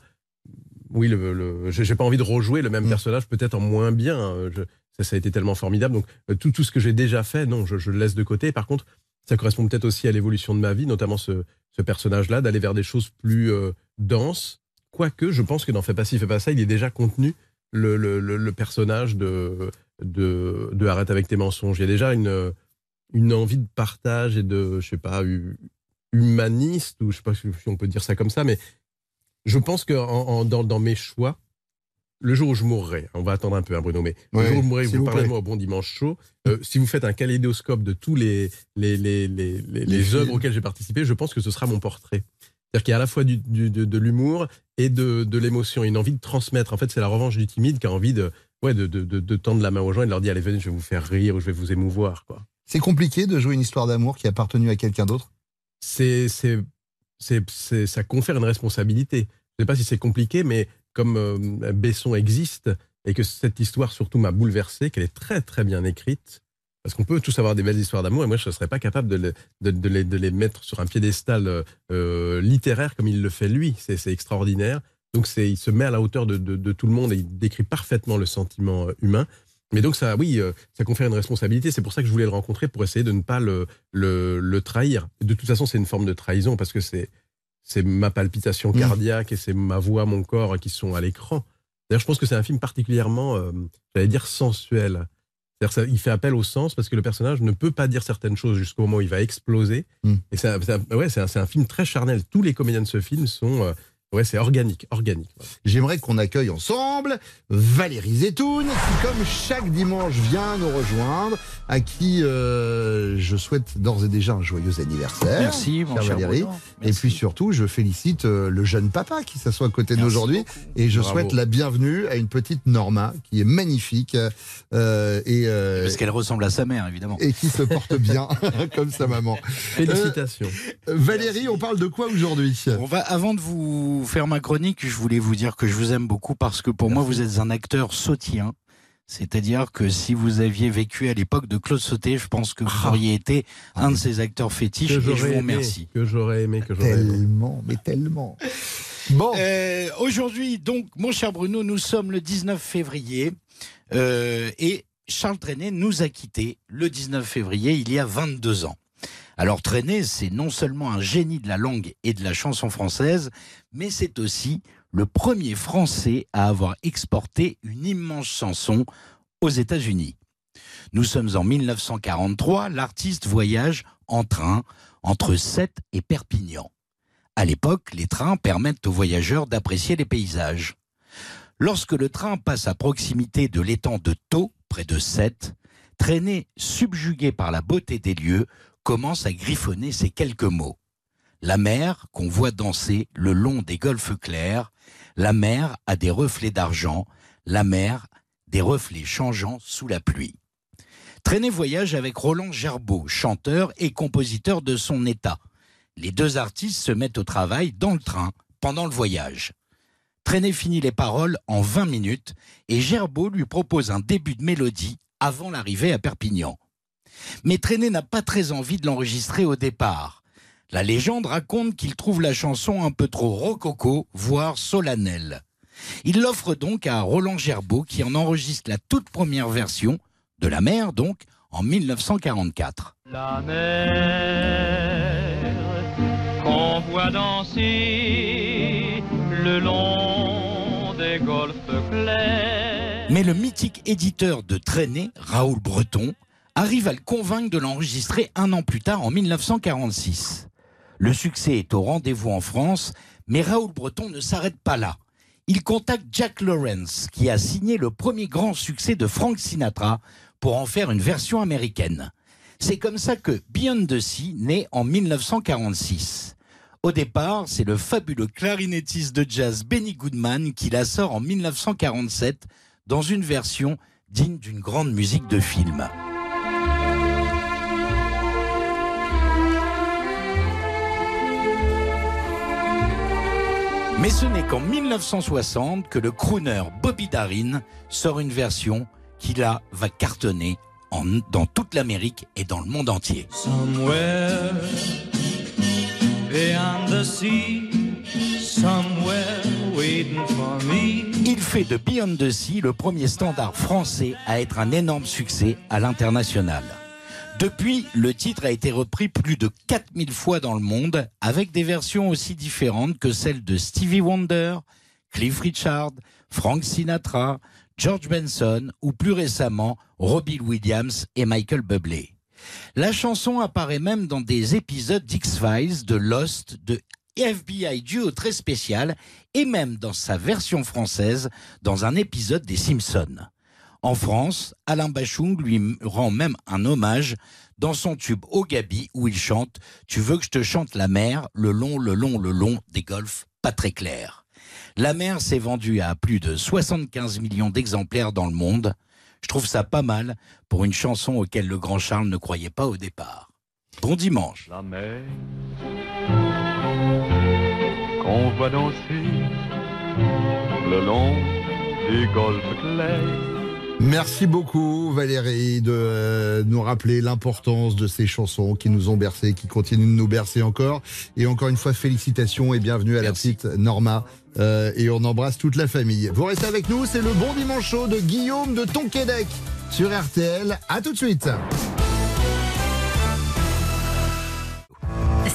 Oui, le, le- j'ai pas envie de rejouer le Mm. même personnage, peut-être en moins bien. je- ça, ça a été tellement formidable. Donc euh, tout, tout ce que j'ai déjà fait, non, je, je le laisse de côté. Par contre, ça correspond peut-être aussi à l'évolution de ma vie, notamment ce, ce personnage-là, d'aller vers des choses plus euh, denses. Quoique, je pense que dans Fais pas ci, fais pas ça, il est déjà contenu le, le, le- personnage de, de, de Arrête avec tes mensonges. Il y a déjà une, une envie de partage et de, je sais pas, hu- humaniste, ou je sais pas si on peut dire ça comme ça, mais je pense que dans, dans mes choix, le jour où je mourrai, on va attendre un peu, hein, Bruno, mais Ouais, le jour où je mourrai, vous vous parlez de plaît. moi au bon dimanche chaud. euh, si vous faites un kaléidoscope de tous les, les, les, les, les, œuvres auxquelles j'ai participé, je pense que ce sera mon portrait. C'est-à-dire qu'il y a à la fois du, du- de, de l'humour et de, de l'émotion, une envie de transmettre. En fait, c'est la revanche du timide qui a envie de, ouais, de, de, tendre la main aux gens et de leur dire allez, venez, je vais vous faire rire ou je vais vous émouvoir. Quoi. C'est compliqué de jouer une histoire d'amour qui a appartenu à quelqu'un d'autre? C'est, c'est, c'est, c'est- ça confère une responsabilité. Je ne sais pas si c'est compliqué, mais comme euh, Besson existe et que cette histoire surtout m'a bouleversé, qu'elle est très très bien écrite, parce qu'on peut tous avoir des belles histoires d'amour, et moi je ne serais pas capable de, le- de, de les, mettre sur un piédestal euh, euh, littéraire comme il le fait lui. C'est, extraordinaire. Donc il se met à la hauteur de, tout le monde et il décrit parfaitement le sentiment humain. Mais donc ça, oui, ça confère une responsabilité. C'est pour ça que je voulais le rencontrer pour essayer de ne pas le, le trahir. De toute façon, c'est une forme de trahison parce que c'est c'est ma palpitation cardiaque et c'est ma voix, mon corps qui sont à l'écran. D'ailleurs, je pense que c'est un film particulièrement, euh, j'allais dire, sensuel. C'est-à-dire, il fait appel au sens parce que le personnage ne peut pas dire certaines choses jusqu'au moment où il va exploser. Mm. Et c'est un, ouais, un film très charnel. Tous les comédiens de ce film sont, euh, ouais, c'est organique, organique. J'aimerais qu'on accueille ensemble Valérie Zetoun, qui comme chaque dimanche vient nous rejoindre, à qui euh, je souhaite d'ores et déjà un joyeux anniversaire. Merci, mon cher Valérie. Et puis surtout, je félicite euh, le jeune papa qui s'assoit à côté de nous aujourd'hui. Et je Bravo. souhaite la bienvenue à une petite Norma qui est magnifique euh, et, euh, Parce qu'elle ressemble à sa mère, évidemment. et qui se porte bien comme sa maman. Félicitations. Euh, Valérie, on parle de quoi aujourd'hui? On va, avant de vous faire ma chronique, je voulais vous dire que je vous aime beaucoup parce que pour moi, vous êtes un acteur sautien. C'est-à-dire que si vous aviez vécu à l'époque de Claude Sauté, je pense que vous auriez été un de ces acteurs fétiches Que et je vous aimé, remercie. Que j'aurais aimé, que j'aurais aimé. Tellement, mais tellement. Bon. Euh, Aujourd'hui, donc, mon cher Bruno, nous sommes le 19 février euh, et Charles Trenet nous a quittés le 19 février il y a 22 ans. Alors Trenet, c'est non seulement un génie de la langue et de la chanson française, mais c'est aussi le premier Français à avoir exporté une immense chanson aux États-Unis. Nous sommes en 1943, l'artiste voyage en train entre Sète et Perpignan. À l'époque, les trains permettent aux voyageurs d'apprécier les paysages. Lorsque le train passe à proximité de l'étang de Thau, près de Sète, traîné subjugué par la beauté des lieux, commence à griffonner ces quelques mots. La mer qu'on voit danser le long des golfes clairs, la mer a des reflets d'argent, la mer des reflets changeants sous la pluie. Traîné voyage avec Roland Gerbeau, chanteur et compositeur de son état. Les deux artistes se mettent au travail dans le train pendant le voyage. Traîné finit les paroles en 20 minutes et Gerbeau lui propose un début de mélodie avant l'arrivée à Perpignan. Mais Traîné n'a pas très envie de l'enregistrer au départ. La légende raconte qu'il trouve la chanson un peu trop rococo, voire solennelle. Il l'offre donc à Roland Gerbeau qui en enregistre la toute première version, de la mer donc, en 1944. La mer qu'on voit danser le long des golfes clairs. Mais le mythique éditeur de Traîné, Raoul Breton, arrive à le convaincre de l'enregistrer un an plus tard, en 1946. Le succès est au rendez-vous en France, mais Raoul Breton ne s'arrête pas là. Il contacte Jack Lawrence, qui a signé le premier grand succès de Frank Sinatra, pour en faire une version américaine. C'est comme ça que Beyond the Sea naît en 1946. Au départ, c'est le fabuleux clarinettiste de jazz Benny Goodman qui la sort en 1947 dans une version digne d'une grande musique de film. Mais ce n'est qu'en 1960 que le crooner Bobby Darin sort une version qui là va cartonner en- dans toute l'Amérique et dans le monde entier. Somewhere beyond the sea, somewhere waiting for me. Il fait de Beyond the Sea le premier standard français à être un énorme succès à l'international. Depuis, le titre a été repris plus de 4000 fois dans le monde, avec des versions aussi différentes que celles de Stevie Wonder, Cliff Richard, Frank Sinatra, George Benson ou plus récemment Robbie Williams et Michael Bublé. La chanson apparaît même dans des épisodes d'X-Files, de Lost, de FBI Duo très spécial et même dans sa version française dans un épisode des Simpsons. En France, Alain Bachung lui rend même un hommage dans son tube Au Gabi où il chante Tu veux que je te chante la mer, le long, le long, le long des golfs pas très clairs. La mer s'est vendue à plus de 75 millions d'exemplaires dans le monde. Je trouve ça pas mal pour une chanson auquel le grand Charles ne croyait pas au départ. Bon dimanche. La mer qu'on voit danser le long. Merci beaucoup Valérie de euh, nous rappeler l'importance de ces chansons qui nous ont bercés, qui continuent de nous bercer encore. Et encore une fois, félicitations et bienvenue à la petite Norma. Euh, et on embrasse toute la famille. Vous restez avec nous, c'est le bon dimanche chaud de Guillaume de Tonquédec sur RTL. À tout de suite.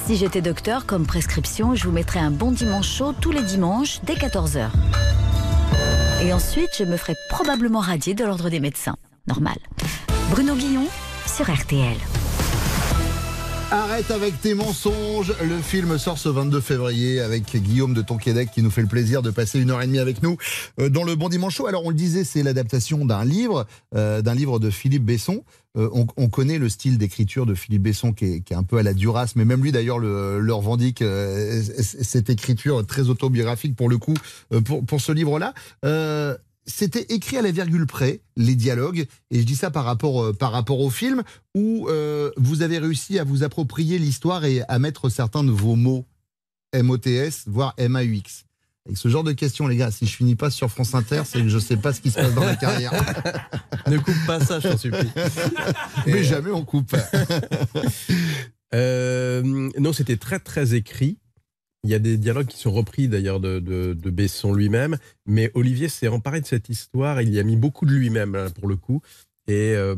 Si j'étais docteur, comme prescription, je vous mettrais un bon dimanche chaud tous les dimanches dès 14h. Et ensuite, je me ferais probablement radier de l'ordre des médecins. Normal. Bruno Guillon sur RTL. Arrête avec tes mensonges. Le film sort ce 22 février avec Guillaume de Tonquédec qui nous fait le plaisir de passer une heure et demie avec nous euh, dans le Bon Dimanche. Alors on le disait, c'est l'adaptation d'un livre, euh, d'un livre de Philippe Besson. Euh, on, on connaît le style d'écriture de Philippe Besson qui est, un peu à la Duras, mais même lui d'ailleurs le, revendique euh, cette écriture très autobiographique pour le coup euh, pour, ce livre-là. C'était écrit à la virgule près, les dialogues, et je dis ça par rapport, par rapport au film, où vous avez réussi à vous approprier l'histoire et à mettre certains de vos mots MOTS, voire MAUX. Avec ce genre de questions, les gars, si je finis pas sur France Inter, c'est que je sais pas ce qui se passe dans la carrière. ne coupe pas ça, je t'en supplie. Mais jamais on coupe. Euh, non, c'était très très écrit. Il y a des dialogues qui sont repris d'ailleurs de, de, de Besson lui-même, mais Olivier s'est emparé de cette histoire. Il y a mis beaucoup de lui-même là, pour le coup. Et euh,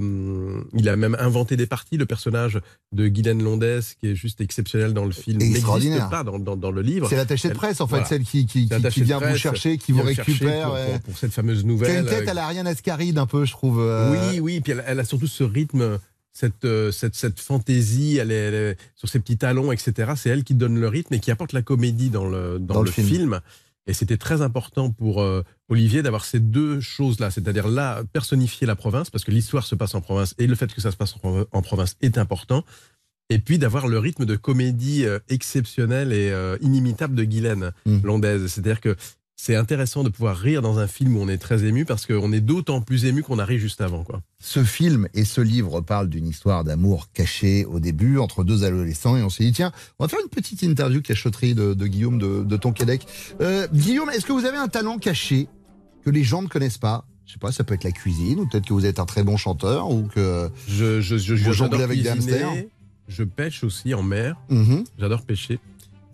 il a même inventé des parties. Le personnage de Guylaine Londès, qui est juste exceptionnel dans le film, n'existe pas dans, dans, dans le livre. C'est l'attachée de Elle- presse, en fait, voilà. celle qui, qui, vient vous chercher, qui vous récupère. pour, pour- pour cette fameuse a nouvelle. une tête euh, à la Ariane Ascaride, un peu, je trouve. euh, oui, oui, puis elle, elle a surtout ce rythme, cette, euh, cette, cette fantaisie, elle est, elle est sur ses petits talons, etc. C'est elle qui donne le rythme et qui apporte la comédie dans le, dans Dans le le film. film. Et c'était très important pour euh, Olivier d'avoir ces deux choses-là, c'est-à-dire là, personnifier la province, parce que l'histoire se passe en province et le fait que ça se passe en, prov- en province est important. Et puis d'avoir le rythme de comédie euh, exceptionnel et euh, inimitable de Guylaine Mm. Londaise. C'est-à-dire que c'est intéressant de pouvoir rire dans un film où on est très ému parce qu'on est d'autant plus ému qu'on a ri juste avant. Quoi. Ce film et ce livre parlent d'une histoire d'amour cachée au début entre deux adolescents et on s'est dit tiens, on va faire une petite interview cachotterie de, de Guillaume de, de Tonquédec. Euh, Guillaume, est-ce que vous avez un talent caché que les gens ne connaissent pas? Je sais pas, ça peut être la cuisine ou peut-être que vous êtes un très bon chanteur ou que Je, je, je, vous jonglez avec des hamsters. Je pêche aussi en mer. Mhm. J'adore pêcher.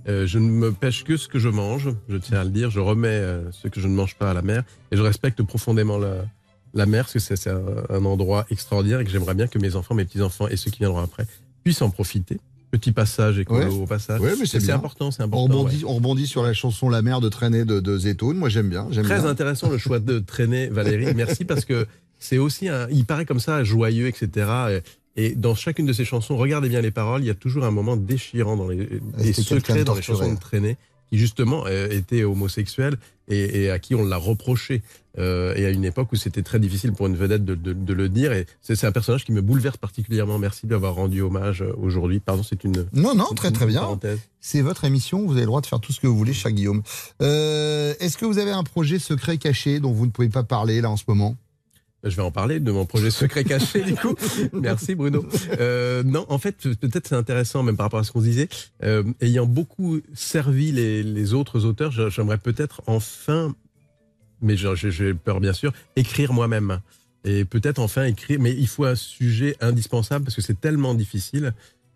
Euh, je ne me pêche que ce que je mange, je tiens à le dire. Je remets euh, ce que je ne mange pas à la mer. Et je respecte profondément la, la mer, parce que c'est, un, un endroit extraordinaire et que j'aimerais bien que mes enfants, mes petits-enfants et ceux qui viendront après puissent en profiter. Petit passage écolo Ouais. au passage. Ouais, mais c'est important, On important. rebondit, ouais. on rebondit sur la chanson La mer de traîner de, de Zetoun. Moi j'aime bien. Très bien. intéressant le choix de traîner, Valérie. Merci parce que c'est aussi un. Il paraît comme ça joyeux, etc. Et, dans chacune de ces chansons, regardez bien les paroles, il y a toujours un moment déchirant dans les, des c'était quelqu'un secrets de dans les chansons de traîner, qui justement euh, était homosexuel et, et à qui on l'a reproché. Euh, et à une époque où c'était très difficile pour une vedette de, de- de le dire. Et c'est un personnage qui me bouleverse particulièrement. Merci d'avoir rendu hommage euh, aujourd'hui. Pardon, c'est une. Non, non, très très bien. C'est votre émission, vous avez le droit de faire tout ce que vous voulez, cher Guillaume. Euh, Est-ce que vous avez un projet secret caché dont vous ne pouvez pas parler là en ce moment? Je vais en parler de mon projet secret caché, du coup. Merci, Bruno. Euh, non, en fait, peut-être c'est intéressant, même par rapport à ce qu'on disait. Euh, ayant beaucoup servi les, les autres auteurs, j'aimerais peut-être enfin, mais j'ai peur bien sûr, écrire moi-même. Et peut-être enfin écrire, mais il faut un sujet indispensable parce que c'est tellement difficile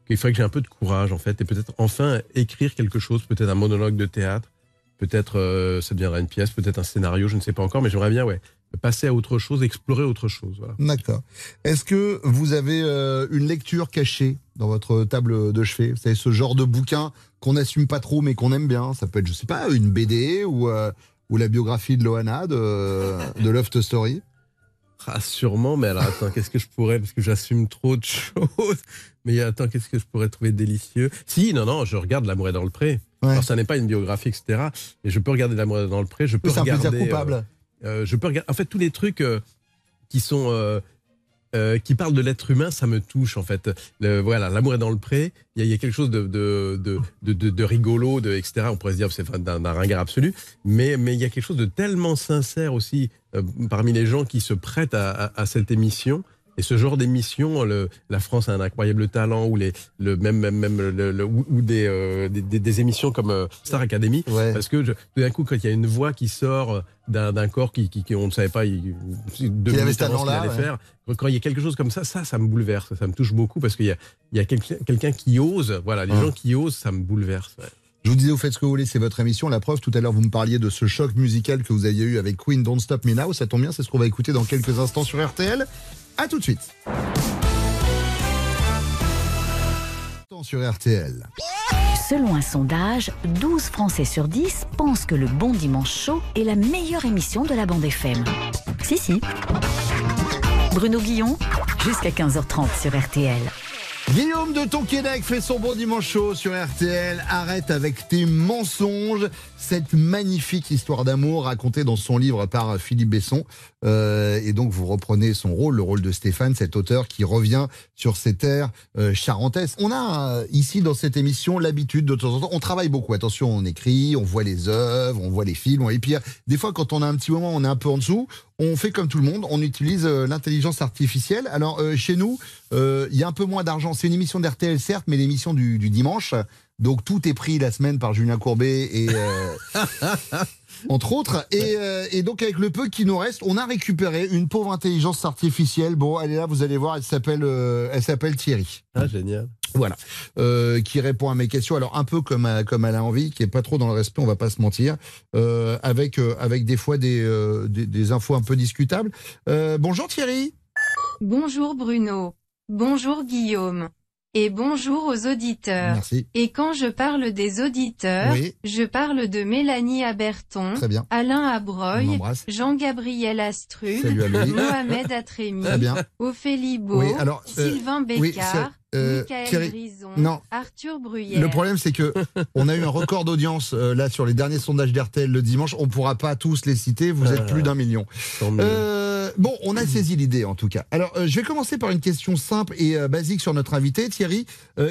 qu'il faudrait que j'ai un peu de courage, en fait, et peut-être enfin écrire quelque chose, peut-être un monologue de théâtre, peut-être euh, ça deviendra une pièce, peut-être un scénario, je ne sais pas encore, mais j'aimerais bien, ouais, passer à autre chose, explorer autre chose. Voilà. D'accord. Est-ce que vous avez euh, une lecture cachée dans votre table de chevet? Vous savez, ce genre de bouquin qu'on n'assume pas trop mais qu'on aime bien. Ça peut être, je sais pas, une BD ou, euh, ou la biographie de Loana de, de Love Story? Ah, sûrement, mais alors attends, qu'est-ce que je pourrais, parce que j'assume trop de choses. Mais attends, qu'est-ce que je pourrais trouver délicieux? Si, non, non, je regarde L'amour est dans le pré. Alors, ça n'est pas une biographie, etc. Mais je peux regarder L'amour est dans le pré. Je peux C'est un plaisir regarder. coupable. euh, je peux regarder. En fait, tous les trucs euh, qui sont. euh, euh, qui parlent de l'être humain, ça me touche en fait. Voilà, l'amour est dans le pré. Il y, a- quelque chose de, de, de, de, rigolo, de, etc. On pourrait se dire c'est d'un d'un ringard absolu, mais mais il y a quelque chose de tellement sincère aussi euh, parmi les gens qui se prêtent à cette émission. Et ce genre d'émission, la France a un incroyable talent, ou les, le même même même le- le- ou, ou des, euh, des, des- des émissions comme euh, Star Academy, parce que je- tout d'un coup, quand il y a une voix qui sort euh, d'un corps qui, qui, qui- on ne savait pas, il, Qu'il avait ce talent-là, ouais. faire, quand il y a quelque chose comme ça, ça, ça me bouleverse, ça me touche beaucoup parce qu'il y a, il y a quelqu'un qui ose, voilà, les Ouais. gens qui osent, ça me bouleverse. Je vous disais, vous faites ce que vous voulez, c'est votre émission. La preuve, tout à l'heure, vous me parliez de ce choc musical que vous aviez eu avec Queen Don't Stop Me Now. Ça tombe bien, c'est ce qu'on va écouter dans quelques instants sur RTL. À tout de suite. Sur RTL. Selon un sondage, 12 Français sur 10 pensent que le Bon Dimanche Chaud est la meilleure émission de la bande FM. Si, si. Bruno Guillon, jusqu'à 15h30 sur RTL. Guillaume de Tonquédec fait son bon dimanche chaud sur RTL. Arrête avec tes mensonges. Cette magnifique histoire d'amour racontée dans son livre par Philippe Besson. Euh, et donc vous reprenez son rôle, le rôle de Stéphane, cet auteur qui revient sur ces terres euh, charentaises. On a euh, ici dans cette émission l'habitude de temps en temps, on travaille beaucoup. Attention, on écrit, on voit les œuvres, on voit les films. Et puis euh, des fois, quand on a un petit moment, on est un peu en dessous. On fait comme tout le monde, on utilise euh, l'intelligence artificielle. Alors chez nous, il y a un peu moins d'argent. C'est une émission d'RTL certes, mais l'émission du, du dimanche. Donc tout est pris la semaine par Julien Courbet et euh, entre autres. Et, euh, et donc avec le peu qui nous reste, on a récupéré une pauvre intelligence artificielle. Bon, elle est là, vous allez voir, elle s'appelle, euh, elle s'appelle Thierry. Ah, génial. Voilà, Euh, qui répond à mes questions. Alors un peu comme euh, comme elle a envie, qui est pas trop dans le respect, on va pas se mentir, euh, avec euh, avec des fois des, euh, des des infos un peu discutables. Euh, bonjour Thierry. Bonjour Bruno. Bonjour Guillaume. Et bonjour aux auditeurs. Merci. Et quand je parle des auditeurs, Oui. je parle de Mélanie Aberton, Très bien. Alain Abreuil. Jean-Gabriel Astrud. Mohamed bien. Ophélie Beau, Oui, alors, euh, Sylvain oui, Bécard, c'est- euh, Michael Thierry- Grison, non. Arthur Bruyère. Le problème, c'est que on a eu un record d'audience euh, là sur les derniers sondages d'RTL le dimanche. On pourra pas tous les citer. Vous êtes Ah. plus d'un million. Euh, bon, on a saisi l'idée en tout cas. Alors, euh, je vais commencer par une question simple et euh, basique sur notre invité, Thierry.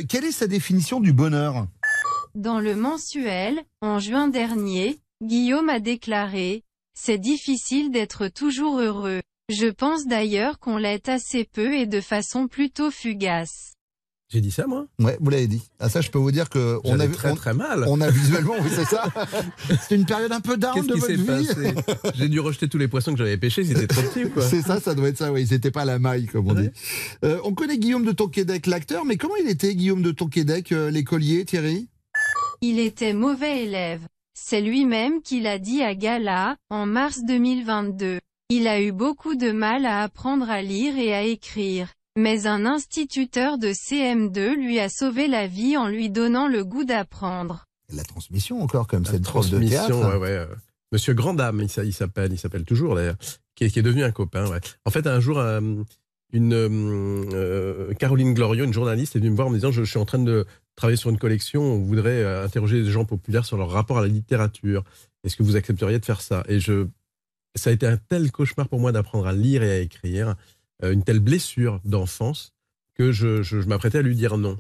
Quelle est sa définition du bonheur? Dans le mensuel, en juin dernier, Guillaume a déclaré « C'est difficile d'être toujours heureux. Je pense d'ailleurs qu'on l'est assez peu et de façon plutôt fugace. J'ai dit ça, moi Ouais, vous l'avez dit. Ah ça, je peux vous dire que on a vu très on- très mal. On a visuellement, oui, c'est ça. C'est une période un peu down Qu'est-ce de qui votre s'est vie. passé J'ai dû rejeter tous les poissons que j'avais pêchés, ils étaient trop petits ou quoi C'est ça, ça doit être ça, oui. Ils n'étaient pas à la maille, comme on dit. Euh, on connaît Guillaume de Tonquédec, l'acteur, mais comment il était, Guillaume de Tonquédec, euh, l'écolier, Thierry? Il était mauvais élève. C'est lui-même qui l'a dit à Gala, en mars 2022. Il a eu beaucoup de mal à apprendre à lire et à écrire. Mais un instituteur de CM2 lui a sauvé la vie en lui donnant le goût d'apprendre. La transmission encore, comme La cette prof de théâtre. transmission, ouais, ouais. euh, Monsieur Grandame, il s'a- il s'appelle, il s'appelle toujours d'ailleurs, qui est, qui est devenu un copain. ouais. En fait, un jour, euh, une euh, Caroline Glorieux, une journaliste, est venue me voir en me disant je, je suis en train de travailler sur une collection, on voudrait interroger des gens populaires sur leur rapport à la littérature. Est-ce que vous accepteriez de faire ça? Et je, ça a été un tel cauchemar pour moi d'apprendre à lire et à écrire, euh, une telle blessure d'enfance que je, je- m'apprêtais à lui dire non.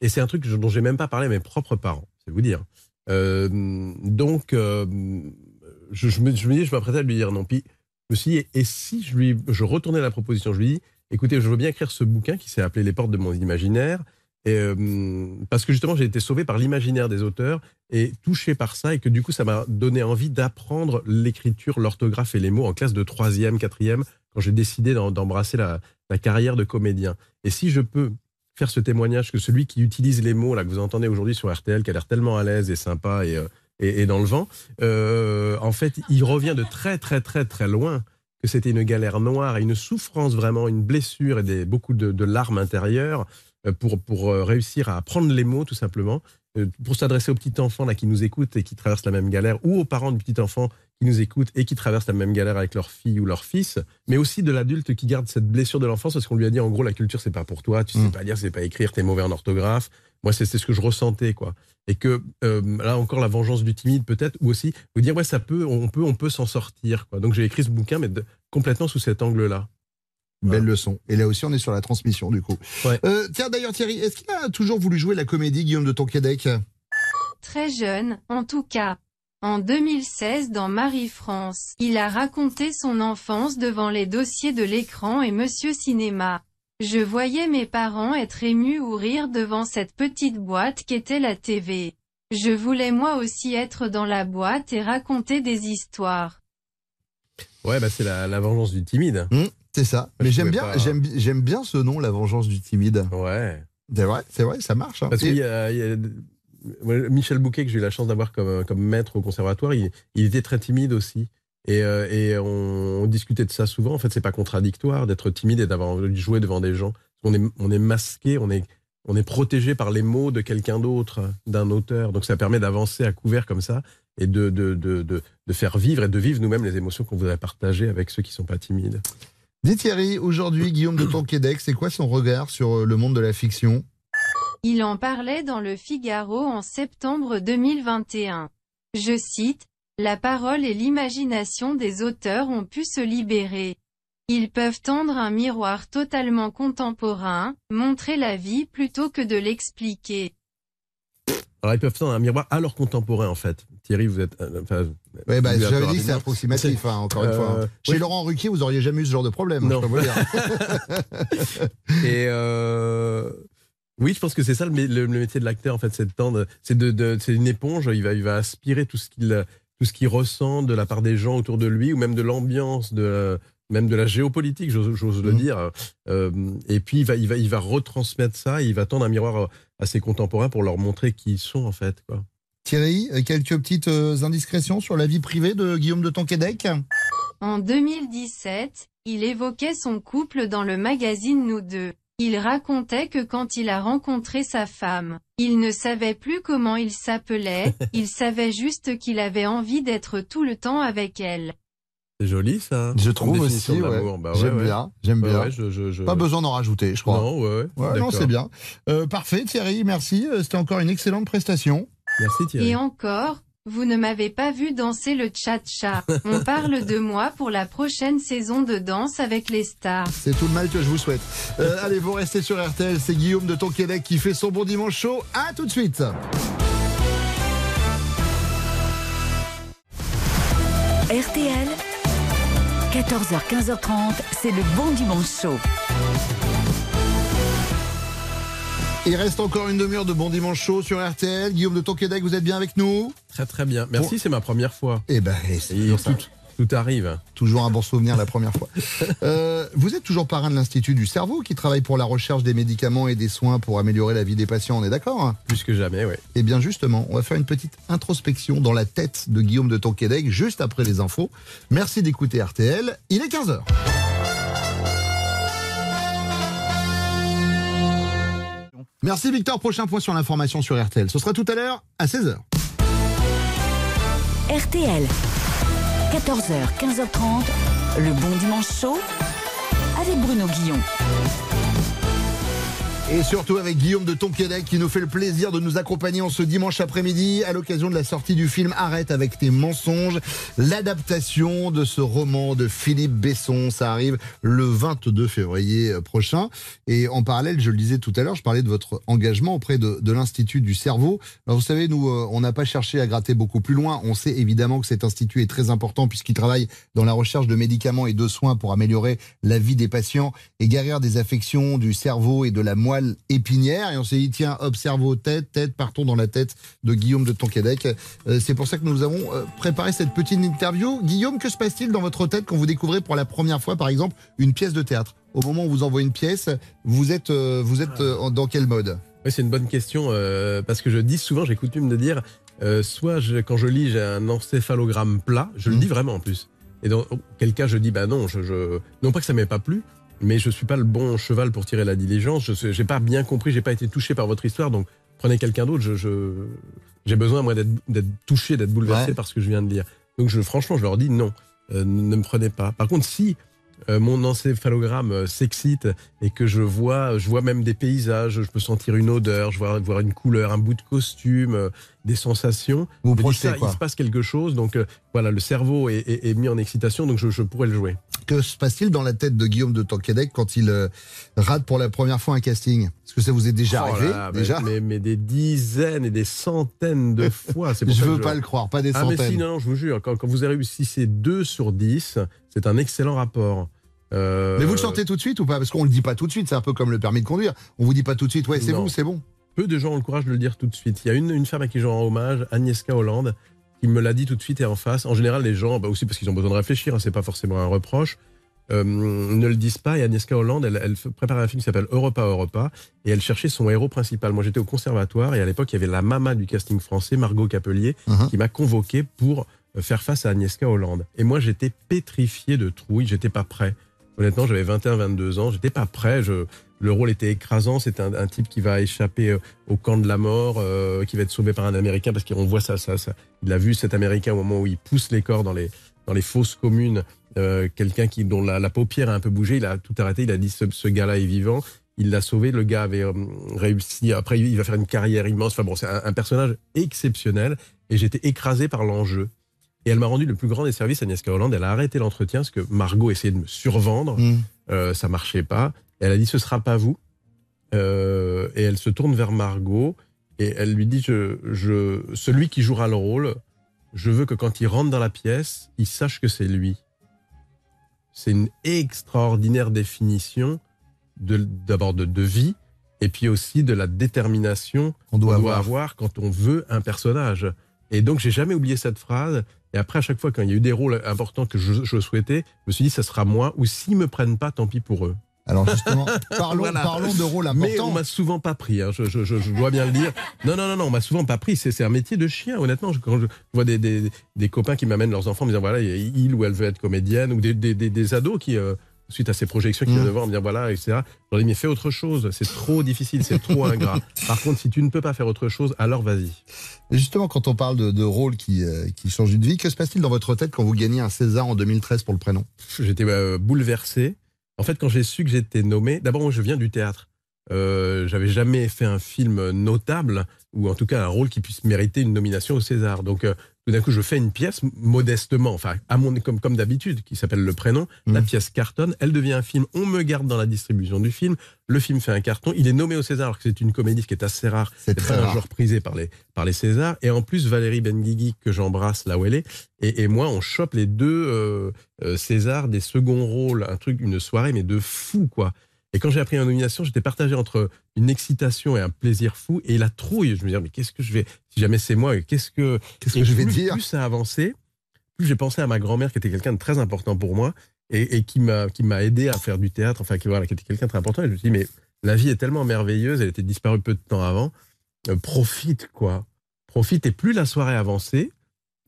Et c'est un truc dont j'ai même pas parlé à mes propres parents, c'est vous dire. Euh, donc, euh, je, me, je me dis, je m'apprêtais à lui dire non. Puis, je me suis dit, et si je lui, je retournais la proposition, je lui dis, écoutez, je veux bien écrire ce bouquin qui s'est appelé Les portes de mon imaginaire, et, euh, parce que justement, j'ai été sauvé par l'imaginaire des auteurs et touché par ça, et que du coup, ça m'a donné envie d'apprendre l'écriture, l'orthographe et les mots en classe de troisième, quatrième, quand j'ai décidé d'embrasser la, carrière de comédien. Et si je peux faire ce témoignage que celui qui utilise les mots là que vous entendez aujourd'hui sur RTL, qui a l'air tellement à l'aise et sympa et, euh, et, dans le vent, euh, en fait, il revient de très très très très loin. Que c'était une galère noire et une souffrance vraiment, une blessure et beaucoup de, larmes intérieures euh, pour, pour réussir à apprendre les mots tout simplement, pour s'adresser aux petits enfants là qui nous écoutent et qui traversent la même galère, ou aux parents de petits enfants qui nous écoutent et qui traversent la même galère avec leur fille ou leur fils, mais aussi de l'adulte qui garde cette blessure de l'enfance parce qu'on lui a dit en gros la culture c'est pas pour toi, tu sais pas lire, c'est pas écrire, t'es mauvais en orthographe. Moi c'est c'est ce que je ressentais quoi. Et que euh, là encore la vengeance du timide peut-être ou aussi vous dire ouais ça peut on peut on peut s'en sortir quoi. Donc j'ai écrit ce bouquin mais de- complètement sous cet angle là. Belle leçon. Et là aussi, on est sur la transmission, du coup. Euh, tiens, d'ailleurs, Thierry, est-ce qu'il a toujours voulu jouer la comédie, Guillaume de Tonquédec? Très jeune, en tout cas. En 2016 dans Marie-France, il a raconté son enfance devant les dossiers de l'écran et Monsieur Cinéma. Je voyais mes parents être émus ou rire devant cette petite boîte qu'était la TV. Je voulais moi aussi être dans la boîte et raconter des histoires. Ouais bah c'est la, la vengeance du timide. Hum, c'est ça. Mais j'aime bien, pas- j'aime, j'aime bien ce nom, la vengeance du timide. Ouais. C'est vrai, c'est vrai, ça marche. hein. Parce Et- qu'il y a, il y a- moi, Michel Bouquet, que j'ai eu la chance d'avoir comme, comme maître au conservatoire, il, il était très timide aussi. Et, euh, et on, on discutait de ça souvent. En fait, c'est pas contradictoire d'être timide et d'avoir envie de jouer devant des gens. On est, on est masqué, on est, on est protégé par les mots de quelqu'un d'autre, d'un auteur. Donc ça permet d'avancer à couvert comme ça et de, de, de, de, de faire vivre et de vivre nous-mêmes les émotions qu'on voudrait partager avec ceux qui sont pas timides. Dis Thierry, aujourd'hui, Guillaume de Tonquédec, c'est quoi son regard sur euh, le monde de la fiction? Il en parlait dans le Figaro en septembre 2021. Je cite, La parole et l'imagination des auteurs ont pu se libérer. Ils peuvent tendre un miroir totalement contemporain, montrer la vie plutôt que de l'expliquer. Alors ils peuvent tendre un miroir à leurs contemporains en fait. Thierry, vous êtes. euh, enfin, Ouais, bah, j'avais dit que c'est approximatif, hein, encore une Euh, fois. hein. Chez oui. Laurent Ruquier, vous auriez jamais eu ce genre de problème, hein, Non. je peux vous dire. Et euh, oui, je pense que c'est ça le, mé- le- le métier de l'acteur en fait, c'est de tendre, c'est de, de- c'est une éponge. Il va, il va aspirer tout ce qu'il, tout ce qu'il ressent de la part des gens autour de lui ou même de l'ambiance, de même de la géopolitique, j'ose, j'ose le dire. Euh, et puis il va, il va, il va retransmettre ça. et il va tendre un miroir à ses contemporains pour leur montrer qui ils sont en fait. Quoi. Thierry, euh, quelques petites euh, indiscrétions sur la vie privée de Guillaume de Tonquédec? En 2017, il évoquait son couple dans le magazine Nous deux. Il racontait que quand il a rencontré sa femme, il ne savait plus comment il s'appelait, il savait juste qu'il avait envie d'être tout le temps avec elle. C'est joli ça. Je trouve aussi, ouais. Bah ouais, j'aime ouais. bien, j'aime bien. ouais, je- je- je- Pas besoin d'en rajouter, je crois. Non, ouais, ouais. Ouais, non, d'accord. c'est bien. Euh, parfait, Thierry, merci. Euh, C'était encore une excellente prestation. Merci Et encore, vous ne m'avez pas vu danser le cha-cha. On parle de moi pour la prochaine saison de danse avec les stars. C'est tout le mal que je vous souhaite. Euh, allez, vous restez sur RTL. C'est Guillaume de Tonquédec qui fait son bon dimanche chaud. À tout de suite. RTL, 14h, 15h30, c'est le bon dimanche chaud. Il reste encore une demi-heure de bon dimanche chaud sur RTL. Guillaume de Tonquédec, vous êtes bien avec nous Très très bien. Merci, c'est ma première fois. Eh ben, c'est tout, tout arrive. Toujours un bon souvenir la première fois. Euh, vous êtes toujours parrain de l'Institut du cerveau qui travaille pour la recherche des médicaments et des soins pour améliorer la vie des patients, on est d'accord hein? Plus que jamais, oui. Eh bien justement, on va faire une petite introspection dans la tête de Guillaume de Tonquédec juste après les infos. Merci d'écouter RTL, il est 15h. Merci Victor, prochain point sur l'information sur RTL. Ce sera tout à l'heure à 16h. RTL, 14h, 15h30, le bon dimanche chaud avec Bruno Guillon. Et surtout avec Guillaume de Tonquédec qui nous fait le plaisir de nous accompagner en ce dimanche après-midi à l'occasion de la sortie du film Arrête avec tes mensonges, l'adaptation de ce roman de Philippe Besson. Ça arrive le 22 février prochain. Et en parallèle, je le disais tout à l'heure, je parlais de votre engagement auprès de, de l'Institut du cerveau. Alors vous savez, nous, euh, on n'a pas cherché à gratter beaucoup plus loin. On sait évidemment que cet institut est très important puisqu'il travaille dans la recherche de médicaments et de soins pour améliorer la vie des patients et guérir des affections du cerveau et de la moelle épinière. Et on s'est dit, tiens, hop, cerveau, tête, tête, partons dans la tête de Guillaume de Tonquédec. Euh, c'est pour ça que nous avons euh, préparé cette petite interview. Guillaume, que se passe-t-il dans votre tête quand vous découvrez pour la première fois, par exemple, une pièce de théâtre? Au moment où vous envoie une pièce, vous êtes, euh, vous êtes dans quel mode? Oui, c'est une bonne question euh, parce que je dis souvent, j'ai coutume de dire, euh, soit je- quand je lis, j'ai un encéphalogramme plat, je le dis vraiment en plus. Et dans quel cas je dis, bah non, je, je... non pas que ça m'ait pas plu, mais je suis pas le bon cheval pour tirer la diligence. Je j'ai pas bien compris, j'ai pas été touché par votre histoire, donc prenez quelqu'un d'autre. Je, je- j'ai besoin moi d'être touché, d'être bouleversé Ouais. par ce que je viens de lire. Donc je, franchement, je leur dis non, euh, ne me prenez pas. Par contre, si euh, mon encéphalogramme euh, s'excite et que je vois, je vois même des paysages, je peux sentir une odeur, je vois voir une couleur, un bout de costume, des sensations. Vous je me dis, projetez, ça, quoi. il se passe quelque chose, donc euh, voilà, le cerveau est, est- est mis en excitation, donc je, je pourrais le jouer. Que se passe-t-il dans la tête de Guillaume de Tonquédec quand il euh, rate pour la première fois un casting? Est-ce que ça vous est déjà Oh arrivé là, mais- déjà? mais, mais des dizaines et des centaines de fois. pour Je ça veux pas le croire, pas des ah, mais centaines. si, non, non, je vous jure, quand, quand vous réussissez 2 sur 10, c'est un excellent rapport. Euh, Mais vous le sentez tout de suite ou pas? Parce qu'on le dit pas tout de suite, c'est un peu comme le permis de conduire. On vous dit pas tout de suite, ouais, c'est vous, c'est bon. Peu de gens ont le courage de le dire tout de suite. Il y a une, une femme à qui je rends hommage, Agnieszka Hollande, qui me l'a dit tout de suite et en face. En général, les gens, bah aussi parce qu'ils ont besoin de réfléchir, hein, c'est pas forcément un reproche, euh, ne le disent pas. Et Agnieszka Hollande, elle, elle prépare un film qui s'appelle Europa Europa et elle cherchait son héros principal. Moi, j'étais au conservatoire et à l'époque, il y avait la maman du casting français, Margot Capelier, Uh-huh. qui m'a convoqué pour euh, faire face à Agnieszka Hollande. Et moi, j'étais pétrifié de trouille, j'étais pas prêt. Honnêtement, j'avais 21-22 ans, j'étais pas prêt. Je, le rôle était écrasant. C'est un, un type qui va échapper euh, au camp de la mort, euh, qui va être sauvé par un Américain parce qu'on voit ça, ça, ça. Il a vu cet Américain au moment où il pousse les corps dans les dans les fosses communes. Euh, Quelqu'un qui dont la, la paupière a un peu bougé, il a tout arrêté. Il a dit ce, ce gars-là est vivant. Il l'a sauvé. Le gars avait euh, réussi. Après, il va faire une carrière immense. Enfin bon, c'est un, un personnage exceptionnel. Et j'étais écrasé par l'enjeu. Et elle m'a rendu le plus grand des services, Agnieszka Hollande. Elle a arrêté l'entretien parce que Margot essayait de me survendre. Mm. Euh, ça marchait pas. Elle a dit ce sera pas vous. Euh, et elle se tourne vers Margot et elle lui dit je, je, celui qui jouera le rôle, je veux que quand il rentre dans la pièce, il sache que c'est lui. C'est une extraordinaire définition d'abord de, de vie et puis aussi de la détermination On doit qu'on avoir. quand on veut un personnage. Et donc j'ai jamais oublié cette phrase. Et après à chaque fois quand il y a eu des rôles importants que je, je souhaitais, je me suis dit ça sera moi ou s'ils me prennent pas, tant pis pour eux. Alors justement, parlons, Voilà. parlons de rôle Mais important. on m'a souvent pas pris, hein, je, je- je- je dois bien le dire. Non, non, non, non, on m'a souvent pas pris. C'est un métier de chien, honnêtement. Je- Quand je vois des, des, des copains qui m'amènent leurs enfants, me disant voilà, il ou elle veut être comédienne, ou des, ados qui, euh, suite à ces projections, qui viennent voir, me dire voilà, etc. J'en dis mais fais autre chose, c'est trop difficile, c'est trop ingrat. Par contre, si tu ne peux pas faire autre chose, alors vas-y. Et justement, quand on parle de, de rôle qui, euh, qui change de vie, que se passe-t-il dans votre tête quand vous gagnez un César en 2013 pour le prénom? J'étais euh, bouleversé. En fait, quand j'ai su que j'étais nommé, d'abord, moi, je viens du théâtre. Euh, J'avais jamais fait un film notable, ou en tout cas un rôle qui puisse mériter une nomination au César. Donc, euh, tout d'un coup, je fais une pièce modestement, enfin, à mon, comme, comme d'habitude, qui s'appelle Le Prénom. La pièce cartonne, elle devient un film. On me garde dans la distribution du film. Le film fait un carton. Il est nommé au César, alors que c'est une comédie ce qui est assez rare. C'est très un genre prisé par les, par les Césars. Et en plus, Valérie Benguigui, que j'embrasse là où elle est, et, et moi, on chope les deux euh, euh, Césars des seconds rôles. Un truc, une soirée, mais de fou, quoi. Et quand j'ai appris la nomination, j'étais partagé entre une excitation et un plaisir fou et la trouille. Je me disais, mais qu'est-ce que je vais, si jamais c'est moi, qu'est-ce que, Qu'est-ce que je vais plus, dire Plus ça avançait, plus j'ai pensé à ma grand-mère qui était quelqu'un de très important pour moi et, et qui m'a qui m'a aidé à faire du théâtre, enfin qui voilà, qui était quelqu'un de très important. Et je me suis dit mais la vie est tellement merveilleuse, elle était disparue peu de temps avant. Euh, profite quoi, profite et plus la soirée avançait,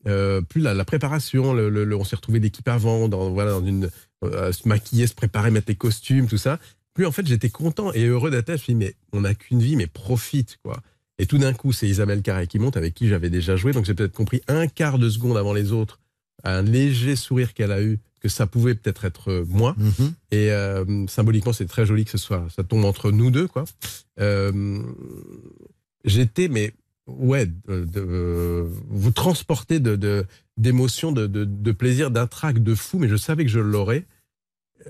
euh, plus la, la préparation, le, le- le- on s'est retrouvé d'équipe avant, dans voilà dans une euh, se maquiller, se préparer, mettre les costumes, tout ça. Plus en fait j'étais content et heureux d'être là. Je me suis dit mais on n'a qu'une vie, mais profite quoi. Et tout d'un coup, c'est Isabelle Carré qui monte, avec qui j'avais déjà joué. Donc j'ai peut-être compris un quart de seconde avant les autres, un léger sourire qu'elle a eu, que ça pouvait peut-être être euh, moi. Mhm. Et euh, symboliquement, c'est très joli que ce soit, ça tombe entre nous deux, quoi. Euh, J'étais, mais ouais, de, de- vous transportez de- d'émotions, de, de, de plaisir, d'un trac de fou, mais je savais que je l'aurais.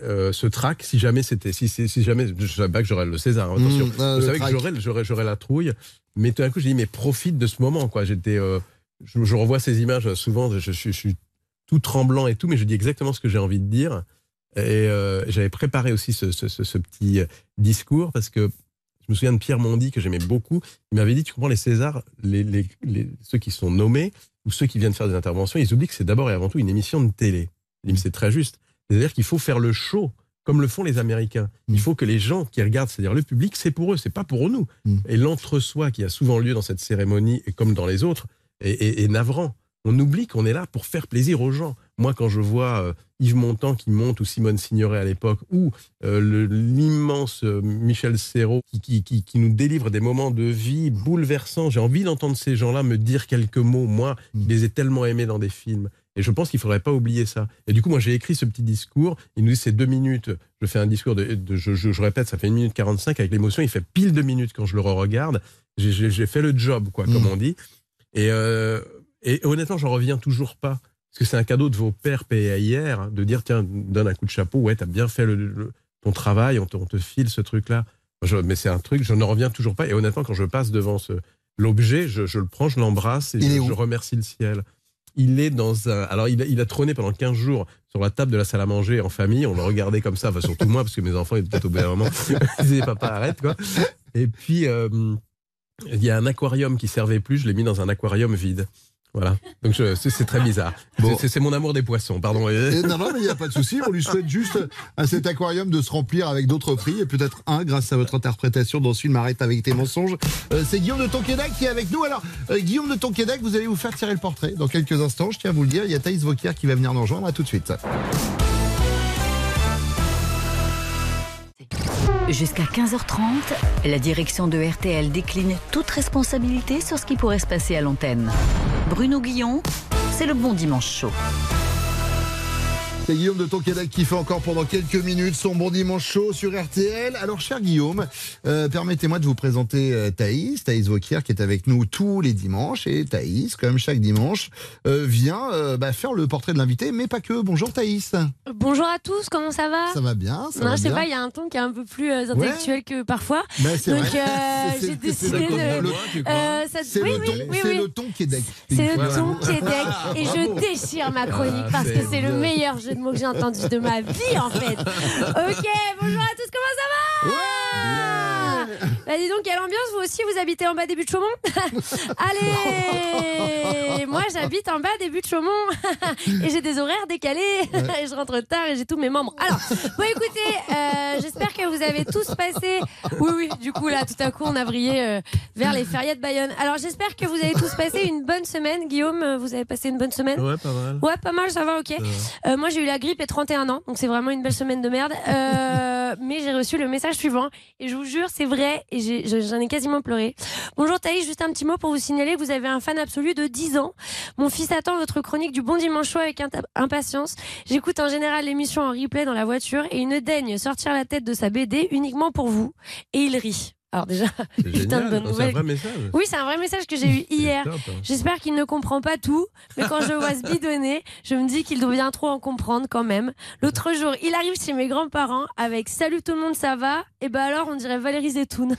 Euh, ce trac, si jamais c'était, si, si, si jamais, je savais pas que j'aurais le César, hein, attention, Mmh, euh, je savais que j'aurais, j'aurais, j'aurais la trouille, mais tout d'un coup, j'ai dit, mais profite de ce moment, quoi. J'étais, euh, je, je revois ces images souvent, je, je suis- je suis tout tremblant et tout, mais je dis exactement ce que j'ai envie de dire. Et euh, j'avais préparé aussi ce, ce- ce- ce petit euh, discours parce que je me souviens de Pierre Mondy que j'aimais beaucoup. Il m'avait dit, tu comprends, les Césars, les, les- les- ceux qui sont nommés ou ceux qui viennent faire des interventions, ils oublient que c'est d'abord et avant tout une émission de télé. Il dit, mais c'est très juste. C'est-à-dire qu'il faut faire le show comme le font les Américains. Il faut que les gens qui regardent, c'est-à-dire le public, c'est pour eux, c'est pas pour nous. Et l'entre-soi qui a souvent lieu dans cette cérémonie, et comme dans les autres, est, est- est navrant. On oublie qu'on est là pour faire plaisir aux gens. Moi, quand je vois euh, Yves Montand qui monte, ou Simone Signoret à l'époque, ou euh, l'immense euh, Michel Serrault qui, qui, qui- qui nous délivre des moments de vie bouleversants, j'ai envie d'entendre ces gens-là me dire quelques mots. Moi, je les ai tellement aimés dans des films. Et je pense qu'il faudrait pas oublier ça. Et du coup, moi, j'ai écrit ce petit discours. Il nous dit c'est deux minutes. Je fais un discours de, de- je, je- je répète, ça fait une minute 45 avec l'émotion. Il fait pile deux minutes quand je le re-regarde. J'ai- fait le job, quoi, comme on dit. Et, euh, et honnêtement, j'en reviens toujours pas. Parce que c'est un cadeau de vos pères hier, hein, de dire tiens, donne un coup de chapeau, ouais, t'as bien fait le, le- ton travail, on te, on te file ce truc-là. Mais c'est un truc, je n'en reviens toujours pas. Et honnêtement, quand je passe devant ce l'objet, je, je le prends, je l'embrasse et je remercie le ciel. Il est dans un. Alors, il a, il a trôné pendant 15 jours sur la table de la salle à manger en famille. On le regardait comme ça, enfin, surtout moi, parce que mes enfants étaient peut-être au bout moment. Ils disaient, papa, arrête, quoi. Et puis, euh, il y a un aquarium qui servait plus, je l'ai mis dans un aquarium vide. Voilà. Donc, c'est très bizarre. Bon. C'est- C'est mon amour des poissons, pardon. Et non, non, mais il n'y a pas de souci. On lui souhaite juste à cet aquarium de se remplir avec d'autres prix et peut-être un grâce à votre interprétation dans ce film Arrête avec tes mensonges. Euh, c'est Guillaume de Tonquédac qui est avec nous. Alors, euh, Guillaume de Tonquédac, vous allez vous faire tirer le portrait dans quelques instants. Je tiens à vous le dire. Il y a Thaïs Vauquier qui va venir nous rejoindre. À tout de suite. Jusqu'à 15h30, la direction de RTL décline toute responsabilité sur ce qui pourrait se passer à l'antenne. Bruno Guillon, c'est le bon dimanche chaud. C'est Guillaume de Tonquédac qui fait encore pendant quelques minutes son bon dimanche chaud sur RTL. Alors, cher Guillaume, euh, permettez-moi de vous présenter euh, Thaïs, Thaïs Vauquier, qui est avec nous tous les dimanches. Et Thaïs, comme chaque dimanche, euh, vient euh, bah, faire le portrait de l'invité, mais pas que. Bonjour Thaïs. Bonjour à tous, comment ça va? Ça va bien ça Non, va je sais bien pas, il y a un ton qui est un peu plus euh, intellectuel que parfois. Bah, c'est Donc vrai. euh, C'est- c'est- j'ai décidé le ton- de. C'est oui, le oui, ton, oui, c'est oui. le ton Québec. C'est le ton Québec et je déchire ma chronique Ah, parce que c'est le meilleur jeu de mots que j'ai entendu de ma vie en fait. Ok, bonjour à tous, comment ça va? Bah dis donc, quelle ambiance, vous aussi, vous habitez en bas des buts de Chaumont Allez Moi, j'habite en bas des buts de Chaumont et j'ai des horaires décalés et je rentre tard et j'ai tous mes membres. Alors, bon, écoutez, euh, j'espère que vous avez tous passé. Oui, oui, du coup, là, tout à coup, on a brillé euh, vers les férias de Bayonne. Alors, j'espère que vous avez tous passé une bonne semaine. Guillaume, euh, vous avez passé une bonne semaine Ouais, pas mal. Ouais, pas mal, ça va, ok. Euh, moi, j'ai eu la grippe et 31 ans, donc c'est vraiment une belle semaine de merde. Mais j'ai reçu le message suivant, et je vous jure, c'est vrai, et j'en ai, quasiment pleuré. Bonjour Thaïs, juste un petit mot pour vous signaler vous avez un fan absolu de 10 ans. Mon fils attend votre chronique du Bon Dimanche avec impatience. J'écoute en général l'émission en replay dans la voiture, et il ne daigne sortir la tête de sa BD uniquement pour vous, et il rit. Alors déjà, C'est putain de bonne C'est un vrai message. Oui, c'est un vrai message que j'ai eu hier. hein. J'espère qu'il ne comprend pas tout, mais quand je vois se bidonner, je me dis qu'il doit bien trop en comprendre quand même. L'autre jour, il arrive chez mes grands-parents avec Salut tout le monde, ça va? Et ben alors, on dirait Valérie Zetoun.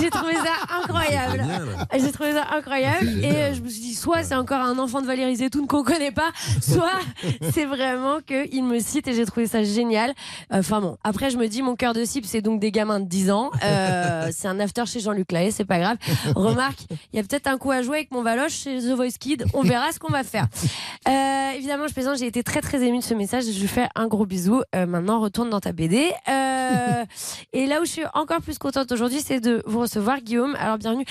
j'ai trouvé ça incroyable. J'ai trouvé ça incroyable. Et euh, je me suis dit, soit c'est encore un enfant de Valérie Zetoun qu'on connaît pas, soit c'est vraiment qu'il me cite et j'ai trouvé ça génial. Enfin bon, après je me dis, mon cœur de cible, c'est donc des gamins de 10 ans. Euh, c'est un after chez Jean-Luc Lahaye, c'est pas grave. Remarque, il y a peut-être un coup à jouer avec mon Valoche chez The Voice Kid. On verra ce qu'on va faire. Euh, évidemment, je plaisante, j'ai été très très émue de ce message. Je lui fais un gros bisou. Euh, maintenant, retourne dans ta BD. Et là où je suis encore plus contente aujourd'hui, c'est de vous recevoir, Guillaume. Alors, bienvenue.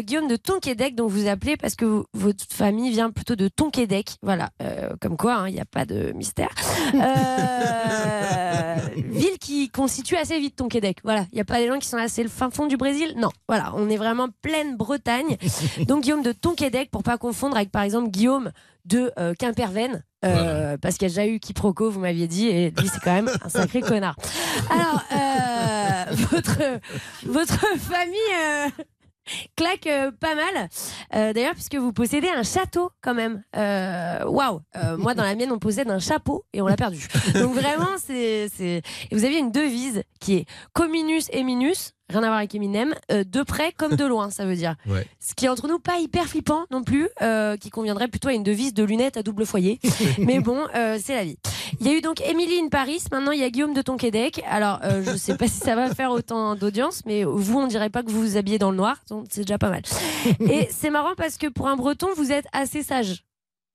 Guillaume de Tonquédec, dont vous appelez parce que vous- votre famille vient plutôt de Tonquédec. Voilà, comme quoi, hein, il n'y a pas de mystère. Ville qui constitue assez vite Tonquédec. Voilà, il n'y a pas des gens qui sont là, c'est le fin fond du Brésil. Non, voilà, on est vraiment pleine Bretagne. Donc Guillaume de Tonquédec, pour pas confondre avec par exemple Guillaume de euh, Quimperven. euh, Parce qu'il y a déjà eu quiproquo, vous m'aviez dit, et lui c'est quand même un sacré connard. Alors, euh, votre, votre famille euh, claque euh, pas mal. Euh, D'ailleurs, puisque vous possédez un château quand même. Euh, Waouh Euh, Moi, dans la mienne, on possède un chapeau et on l'a perdu. Donc vraiment, c'est... vous aviez une devise qui est Comminus et Minus, rien à voir avec Eminem, euh, de près comme de loin, ça veut dire. Ouais. Ce qui est entre nous pas hyper flippant non plus, euh, qui conviendrait plutôt à une devise de lunettes à double foyer. Mais bon, euh, c'est la vie. Il y a eu donc Émilie in Paris, maintenant il y a Guillaume de Tonquédec. Alors, je sais pas si ça va faire autant d'audience, mais vous, on dirait pas que vous vous habillez dans le noir, donc c'est déjà pas mal. Et c'est marrant parce que pour un breton, vous êtes assez sage.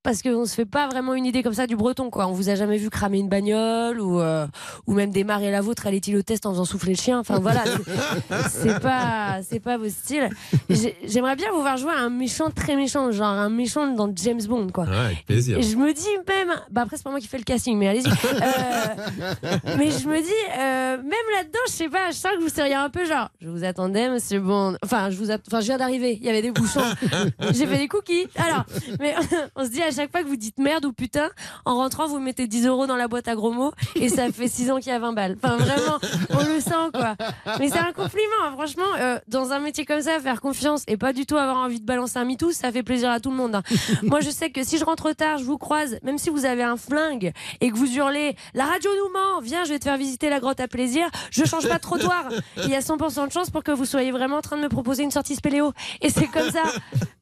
Parce qu'on se fait pas vraiment une idée comme ça du breton, quoi. On vous a jamais vu cramer une bagnole ou, euh, ou même démarrer la vôtre à l'éthylotest en faisant souffler le chien. Enfin voilà, c'est- pas, c'est pas vos styles. J'ai- J'aimerais bien vous voir jouer à un méchant très méchant, genre un méchant dans James Bond, quoi. Ouais, avec plaisir. Et je me dis même, bah après c'est pas moi qui fais le casting, mais allez-y. Euh, mais je me dis, euh, même là-dedans, je sais pas, je sens que vous seriez un peu genre, je vous attendais, monsieur Bond. Enfin, je vous, enfin, je viens d'arriver, il y avait des bouchons, j'ai fait des cookies. Alors, mais on se dit à chaque fois que vous dites merde ou putain, en rentrant vous mettez 10 euros dans la boîte à gros mots et ça fait 6 ans qu'il y a 20 balles. Enfin, vraiment, on le sent quoi. Mais c'est un compliment, hein, franchement, euh, dans un métier comme ça, faire confiance et pas du tout avoir envie de balancer un mitou, ça fait plaisir à tout le monde. hein. Moi, je sais que si je rentre tard, je vous croise, même si vous avez un flingue et que vous hurlez La radio nous ment, viens, je vais te faire visiter la grotte à plaisir, je change pas de trottoir. Il y a 100% de chance pour que vous soyez vraiment en train de me proposer une sortie spéléo. Et c'est comme ça.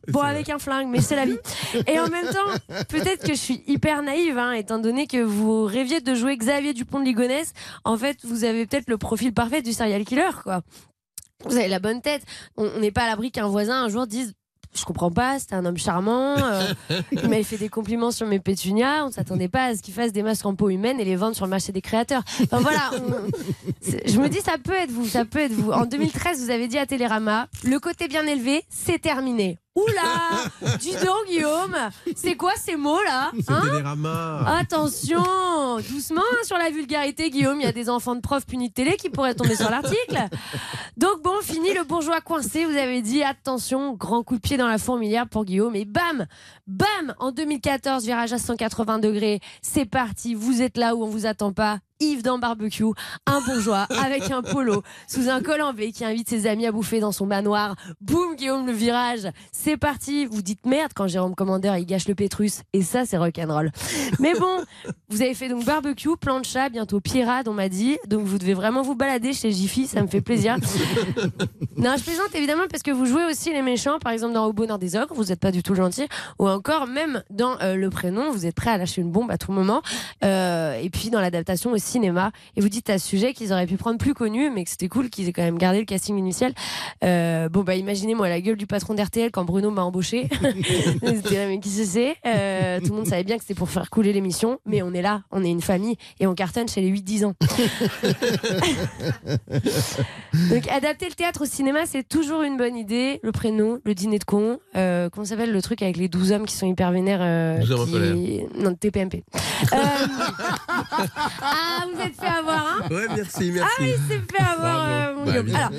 Bon, avec un flingue, mais c'est la vie. Et en même temps, peut-être que je suis hyper naïve, hein, étant donné que vous rêviez de jouer Xavier Dupont de Ligonnès. En fait, vous avez peut-être le profil parfait du serial killer, quoi. Vous avez la bonne tête. On n'est pas à l'abri qu'un voisin un jour dise je comprends pas, c'était un homme charmant. euh, il m'avait fait des compliments sur mes pétunias. On s'attendait pas à ce qu'il fasse des masques en peau humaine et les vendre sur le marché des créateurs. Enfin voilà, je me dis ça peut être vous, ça peut être vous. En 2013, vous avez dit à Télérama, le côté bien élevé, c'est terminé. Oula Dis donc Guillaume, c'est quoi ces mots là C'est hein. Attention, doucement hein, sur la vulgarité, Guillaume. Il y a des enfants de profs punis de télé qui pourraient tomber sur l'article. Donc bon, fini le bourgeois coincé. Vous avez dit attention, grand coup de pied dans la fourmilière pour Guillaume. Et bam, bam, en 2014, virage à 180 degrés. C'est parti. Vous êtes là où on vous attend pas. Yves dans barbecue, un bourgeois avec un polo sous un col en V qui invite ses amis à bouffer dans son manoir. Boum, Guillaume, le virage. C'est parti. Vous dites merde quand Jérôme Commandeur il gâche le Pétrus. Et ça, c'est rock'n'roll. Mais bon, vous avez fait donc barbecue, plan de chat, bientôt pirate, on m'a dit. Donc vous devez vraiment vous balader chez Jiffy, ça me fait plaisir. non, je plaisante évidemment parce que vous jouez aussi les méchants, par exemple dans Au bonheur des ogres, vous n'êtes pas du tout gentil. Ou encore, même dans euh, le prénom, vous êtes prêt à lâcher une bombe à tout moment. Euh, et puis dans l'adaptation aussi cinéma et vous dites à ce sujet qu'ils auraient pu prendre plus connu, mais que c'était cool qu'ils aient quand même gardé le casting initial. Euh, bon, bah, imaginez-moi la gueule du patron d'RTL quand Bruno m'a embauché. mais qui se sait Euh, Tout le monde savait bien que c'était pour faire couler l'émission, mais on est là, on est une famille et on cartonne chez les 8-10 ans. Donc, adapter le théâtre au cinéma, c'est toujours une bonne idée. Le prénom, le dîner de con, euh, comment s'appelle le truc avec les 12 hommes qui sont hyper vénères euh, 12 hommes en qui-. Non, TPMP. Euh, Ah, vous êtes fait avoir, hein Ouais, merci, merci. Ah, il s'est fait avoir, euh, mon Bah, Guillaume. évidemment.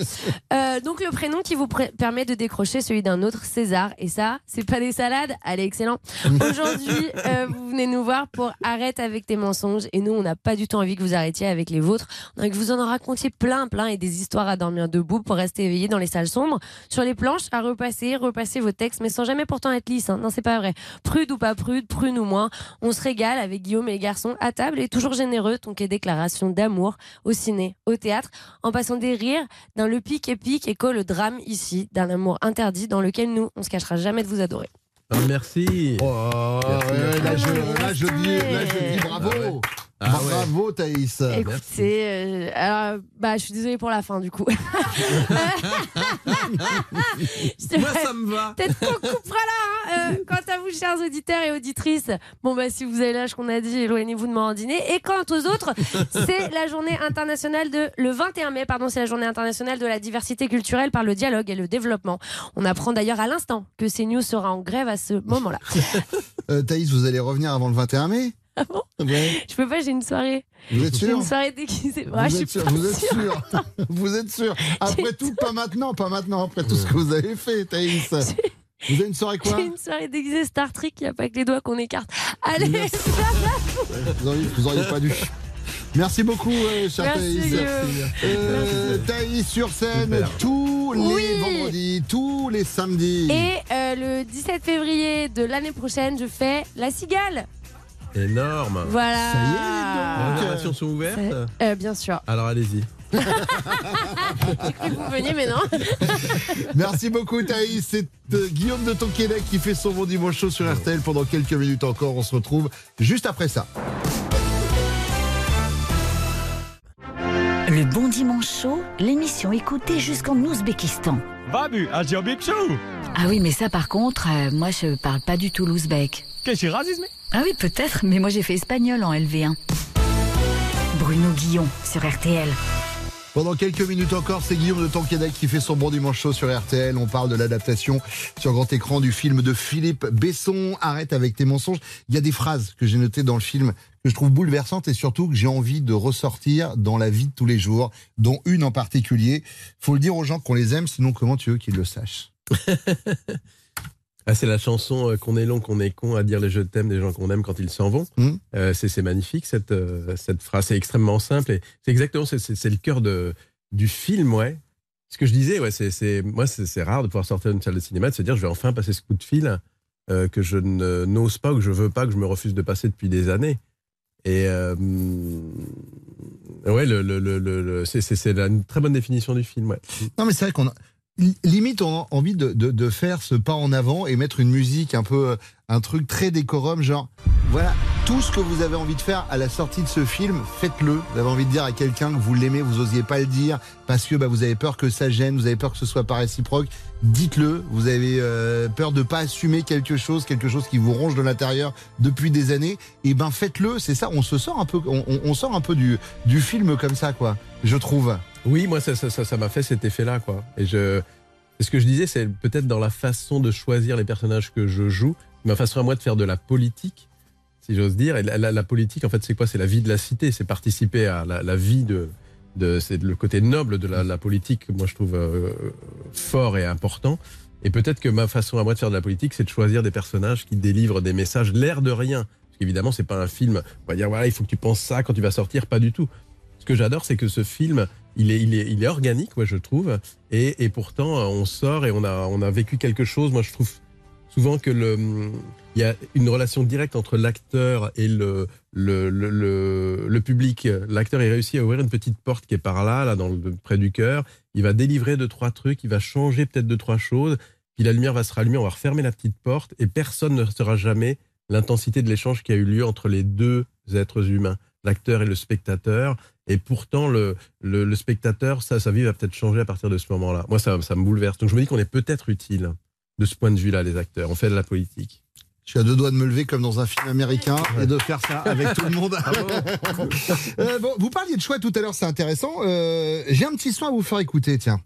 Alors, euh, donc le prénom qui vous permet de décrocher celui d'un autre César. Et ça, c'est pas des salades. Allez, excellent. Aujourd'hui, euh, vous venez nous voir pour Arrête avec tes mensonges. Et nous, on n'a pas du tout envie que vous arrêtiez avec les vôtres. On a que vous en racontiez plein, plein et des histoires à dormir debout pour rester éveillé dans les salles sombres. Sur les planches, à repasser, repasser vos textes, mais sans jamais pourtant être lisse. hein. Non, c'est pas vrai. Prude ou pas prude, prune ou moins. On se régale avec Guillaume et les garçons à table et toujours généreux. Donc, et déclaration d'amour au ciné, au théâtre, en passant des rires d'un le pic épique et le drame ici, d'un amour interdit dans lequel nous, on se cachera jamais de vous adorer. Ah, merci. Oh, Merci, ouais, merci. là, je, là, je dis, là, je dis bravo. Ah ouais. Ah ouais. bravo, Thaïs. Écoutez, euh, alors, bah, je suis désolée pour la fin du coup. Moi, ça me va. Peut-être qu'on coupera là. hein. Euh, quant à vous, chers auditeurs et auditrices, bon bah si vous avez l'âge qu'on a dit, éloignez-vous de moi en dîner. Et quant aux autres, c'est la journée internationale de le 21 mai, pardon, c'est la journée internationale de la diversité culturelle par le dialogue et le développement. On apprend d'ailleurs à l'instant que CNews sera en grève à ce moment-là. Euh, Thaïs, vous allez revenir avant le 21 mai? Ah bon Ouais. Je peux pas, j'ai une soirée. Vous êtes J'ai sûr une soirée déguisée. Ouais, vous, êtes sûr, vous êtes sûr Vous êtes sûr Après tout, pas maintenant, pas maintenant, après tout ce que vous avez fait, Thaïs. Vous avez une soirée quoi J'ai une soirée déguisée Star Trek, il n'y a pas que les doigts qu'on écarte. Allez, Merci. vous, auriez, vous auriez pas dû. Merci beaucoup, euh, cher Merci, Thaïs. Euh, Thaïs sur scène Super. tous les Oui. vendredis, tous les samedis. Et euh, le 17 février de l'année prochaine, je fais La Cigale. Énorme. Voilà. Ça y est, Les donc. réservations sont ouvertes Euh, bien sûr. Alors allez-y. J'ai cru que vous veniez, mais non. Merci beaucoup Thaïs. C'est euh, Guillaume de Tonquédec qui fait son bon dimanche chaud sur RTL pendant quelques minutes encore. On se retrouve juste après ça. Le Bon Dimanche Chaud, l'émission écoutée jusqu'en Ouzbékistan. Babu, Asia Bipchou Ah oui, mais ça par contre, euh, moi je parle pas du tout l'ouzbek. Qu'est-ce que racisme Ah oui, peut-être, mais moi j'ai fait espagnol en LV1. Bruno Guillon sur RTL. Pendant quelques minutes encore, c'est Guillaume de Tonquédec qui fait son bon dimanche chaud sur RTL. On parle de l'adaptation sur grand écran du film de Philippe Besson. Arrête avec tes mensonges. Il y a des phrases que j'ai notées dans le film que je trouve bouleversantes et surtout que j'ai envie de ressortir dans la vie de tous les jours, dont une en particulier. Faut le dire aux gens qu'on les aime, sinon comment tu veux qu'ils le sachent? Ah, c'est la chanson euh, qu'on est long, qu'on est con à dire les je t'aime des gens qu'on aime quand ils s'en vont. Mm. Euh, c'est c'est magnifique cette, euh, cette phrase. C'est extrêmement simple et c'est exactement c'est- le cœur de, du film, ouais. Ce que je disais, ouais, c'est c'est moi c'est rare de pouvoir sortir d'une salle de cinéma de se dire je vais enfin passer ce coup de fil que je n'ose pas ou que je veux pas que je me refuse de passer depuis des années. Et ouais, le, le, le, c'est- c'est c'est la- une très bonne définition du film. Ouais. Non, mais c'est vrai qu'on a. Limite, on a envie de, de, de faire ce pas en avant et mettre une musique un peu, un truc très décorum, genre, voilà, tout ce que vous avez envie de faire à la sortie de ce film, faites-le. Vous avez envie de dire à quelqu'un que vous l'aimez, vous osiez pas le dire parce que bah, vous avez peur que ça gêne, vous avez peur que ce soit pas réciproque. Dites-le. Vous avez euh, peur de pas assumer quelque chose, quelque chose qui vous ronge de l'intérieur depuis des années. Et ben faites-le. C'est ça. On se sort un peu, on- on sort un peu du, du film comme ça, quoi. Je trouve. Oui, moi, ça m'a fait cet effet-là, quoi. Et ce que je disais, c'est peut-être dans la façon de choisir les personnages que je joue, ma façon à moi de faire de la politique, si j'ose dire. Et la, politique, en fait, c'est quoi? C'est la vie de la cité, c'est participer à la, vie de, c'est le côté noble de la, politique. que Moi, je trouve euh, fort et important. Et peut-être que ma façon à moi de faire de la politique, c'est de choisir des personnages qui délivrent des messages, l'air de rien. Parce qu'évidemment, c'est pas un film. On va dire voilà, il faut que tu penses ça quand tu vas sortir, pas du tout. Ce que j'adore, c'est que ce film, il est, il est, il est organique, moi je trouve, et, pourtant on sort et on a, on a vécu quelque chose. Moi je trouve souvent que le, il y a une relation directe entre l'acteur et le, le, le, public. L'acteur il réussit à ouvrir une petite porte qui est par là, là dans le, près du cœur. Il va délivrer deux trois trucs, il va changer peut-être deux trois choses. Puis la lumière va se rallumer, on va refermer la petite porte et personne ne saura jamais l'intensité de l'échange qui a eu lieu entre les deux êtres humains. L'acteur et le spectateur. Et pourtant, le, le, le spectateur, ça, sa vie va peut-être changer à partir de ce moment-là. Moi, ça, ça me bouleverse. Donc, je me dis qu'on est peut-être utile de ce point de vue-là, les acteurs. On fait de la politique. Je suis à deux doigts de me lever comme dans un film américain et de faire ça avec tout le monde. Euh, bon, vous parliez de choix tout à l'heure, c'est intéressant. Euh, J'ai un petit son à vous faire écouter, tiens.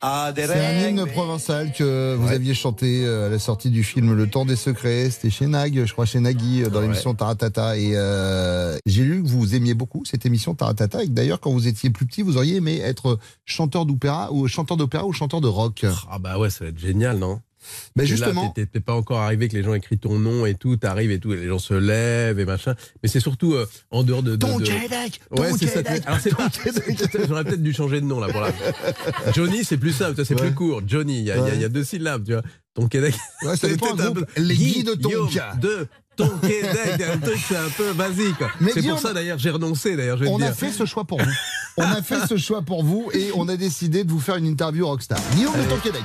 Catalans. C'est un hymne provençal que vous aviez chanté euh, à la sortie du film Le Temps des Secrets. C'était chez Nag, je crois chez Nagui, euh, dans l'émission Taratata. Et euh, j'ai lu que vous aimiez beaucoup cette émission Taratata et que d'ailleurs, quand vous étiez plus petit, vous auriez aimé être chanteur d'opéra ou chanteur d'opéra ou chanteur de rock. Ah bah ouais, ça va être génial, non? Là, justement. t'es- pas encore arrivé que les gens écrivent ton nom et tout, t'arrives et tout, et les gens se lèvent et machin. Mais c'est surtout euh, en dehors de. de- Ton de- Québec, Ouais, c'est ça. Alors c'est pas. J'aurais peut-être dû changer de nom là pour la. Johnny, c'est plus simple, c'est Ouais. plus court. Johnny, il y, a- y y deux syllabes, tu vois. Ton Québec. Ouais, ça c'est dépend un peu- Les Guy de Tonka. De ton Québec, un truc c'est un peu basique. Mais C'est pour ça d'ailleurs j'ai renoncé d'ailleurs. On a fait ce choix pour vous. On a fait ce choix pour vous et on a décidé de vous faire une interview rockstar. Guillaume de ton Québec.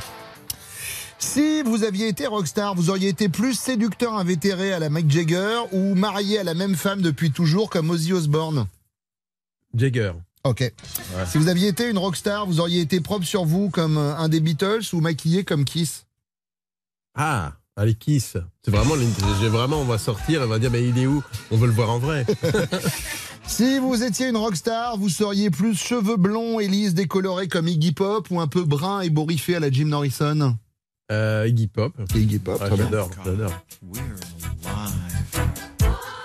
Si vous aviez été rockstar, vous auriez été plus séducteur invétéré à la Mick Jagger ou marié à la même femme depuis toujours comme Ozzy Osbourne Jagger. Ok. Si vous aviez été une rockstar, vous auriez été propre sur vous comme un des Beatles ou maquillé comme Kiss Ah, allez Kiss. C'est vraiment, vraiment, on va sortir, on va dire, mais il est où? On veut le voir en vrai. Si vous étiez une rockstar, vous seriez plus cheveux blonds et lisses décolorés comme Iggy Pop ou un peu brun et bourriffé à la Jim Morrison Euh, Iggy Pop. Iggy Pop, Ah, très bien. j'adore, j'adore.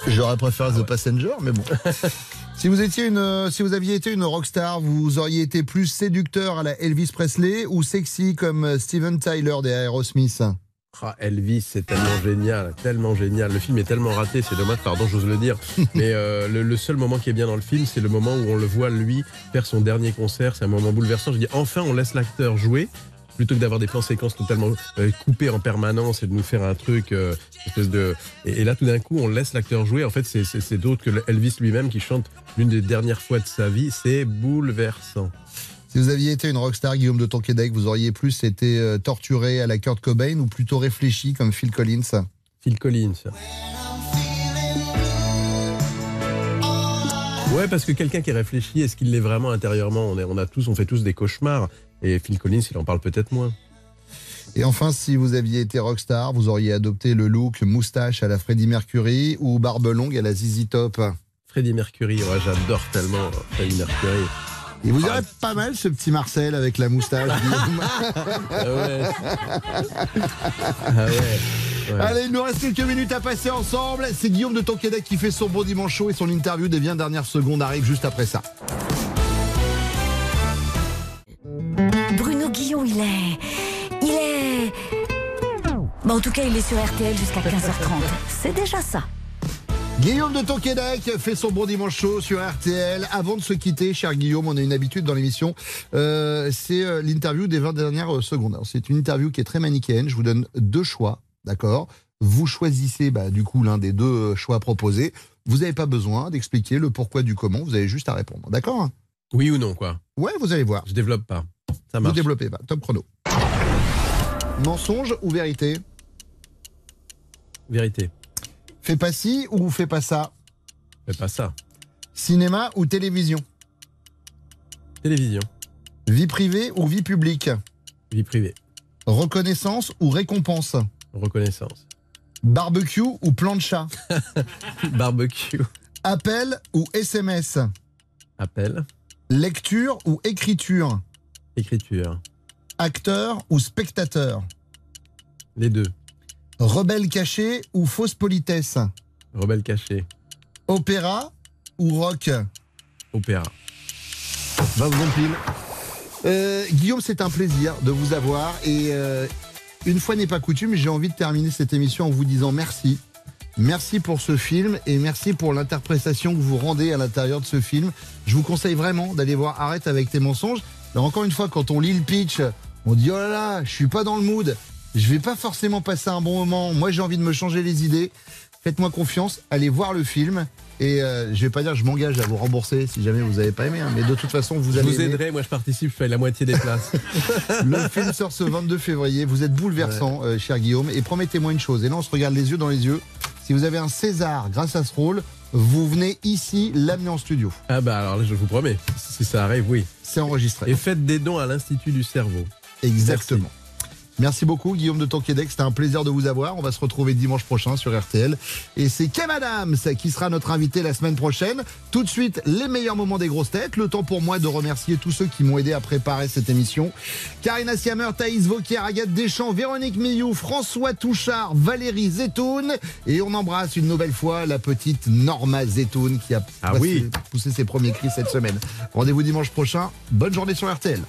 J'aurais préféré The Passenger, mais bon. si vous étiez une, si vous aviez été une rockstar, vous auriez été plus séducteur à la Elvis Presley ou sexy comme Steven Tyler des Aerosmith? Ah, Elvis, c'est tellement génial, tellement génial. Le film est tellement raté, c'est dommage, pardon, j'ose le dire. Mais euh, le, le seul moment qui est bien dans le film, c'est le moment où on le voit, lui, faire son dernier concert. C'est un moment bouleversant. Je dis, enfin, on laisse l'acteur jouer. Plutôt que d'avoir des plans séquences totalement euh, coupés en permanence et de nous faire un truc, euh, espèce de. Et, et là, tout d'un coup, on laisse l'acteur jouer. En fait, c'est- c'est c'est d'autre que Elvis lui-même qui chante l'une des dernières fois de sa vie. C'est bouleversant. Si vous aviez été une rockstar, Guillaume de Tonquédec, vous auriez plus été euh, torturé à la Kurt Cobain ou plutôt réfléchi comme Phil Collins? Phil Collins. Ouais, parce que quelqu'un qui réfléchit, est-ce qu'il l'est vraiment intérieurement? On, est, on a tous, on fait tous des cauchemars. Et Phil Collins, il en parle peut-être moins. Et enfin, si vous aviez été rockstar, vous auriez adopté le look moustache à la Freddie Mercury ou barbe longue à la ZZ Top. Freddie Mercury, ouais, j'adore tellement euh, Freddie Mercury. Il vous irait pas mal ce petit Marcel avec la moustache. Ah ouais. Ah ouais. ouais. Allez, il nous reste quelques minutes à passer ensemble. C'est Guillaume de Tonquédec qui fait son bon dimanche chaud et son interview des 20 dernières secondes arrive juste après ça. Guillon, il est. Il est. Bon, en tout cas, il est sur RTL jusqu'à 15h30. C'est déjà ça. Guillaume de Tonquédec fait son bon dimanche chaud sur RTL. Avant de se quitter, cher Guillaume, on a une habitude dans l'émission. Euh, c'est euh, l'interview des 20 dernières euh, secondes. C'est une interview qui est très manichéenne. Je vous donne deux choix, d'accord? Vous choisissez bah, du coup l'un des deux choix proposés. Vous n'avez pas besoin d'expliquer le pourquoi du comment. Vous avez juste à répondre, d'accord? Oui ou non, quoi? Ouais, vous allez voir. Je développe pas. Ça Vous marche. développez pas. Top chrono. Mensonge ou vérité Vérité. Fais pas ci ou fais pas ça Fais pas ça. Cinéma ou télévision Télévision. Vie privée ou vie publique Vie privée. Reconnaissance ou récompense Reconnaissance. Barbecue ou plan de chat Barbecue. Appel ou SMS Appel. Lecture ou écriture Écriture. Acteur ou spectateur? Les deux. Rebelle caché ou fausse politesse? Rebelle caché. Opéra ou rock? Opéra. Va vous en pile. Euh, Guillaume, c'est un plaisir de vous avoir et euh, une fois n'est pas coutume, j'ai envie de terminer cette émission en vous disant merci. Merci pour ce film et merci pour l'interprétation que vous rendez à l'intérieur de ce film. Je vous conseille vraiment d'aller voir Arrête avec tes mensonges. Alors encore une fois, quand on lit le pitch, on dit oh là là, je suis pas dans le mood. Je vais pas forcément passer un bon moment. Moi, j'ai envie de me changer les idées. Faites-moi confiance, allez voir le film. Et euh, je vais pas dire, je m'engage à vous rembourser si jamais vous n'avez pas aimé, hein, mais de toute façon, vous Je allez. vous aimer. aiderai, moi je participe, je fais la moitié des places. Le film sort ce 22 février. Vous êtes bouleversant, euh, cher Guillaume. Et promettez-moi une chose. Et là, on se regarde les yeux dans les yeux. Si vous avez un César grâce à ce rôle, vous venez ici l'amener en studio. Ah bah alors là, je vous promets, si ça arrive, oui. C'est enregistré. Et faites des dons à l'Institut du cerveau. Exactement. Merci beaucoup, Guillaume de Tonquédec. C'était un plaisir de vous avoir. On va se retrouver dimanche prochain sur RTL. Et c'est Kev Adams qui sera notre invité la semaine prochaine. Tout de suite, les meilleurs moments des grosses têtes. Le temps pour moi de remercier tous ceux qui m'ont aidé à préparer cette émission. Karina Siamer, Thaïs Vauquier, Agathe Deschamps, Véronique Millou, François Touchard, Valérie Zetoun. Et on embrasse une nouvelle fois la petite Norma Zetoun qui a Ah oui. poussé ses premiers cris cette semaine. Rendez-vous dimanche prochain. Bonne journée sur RTL.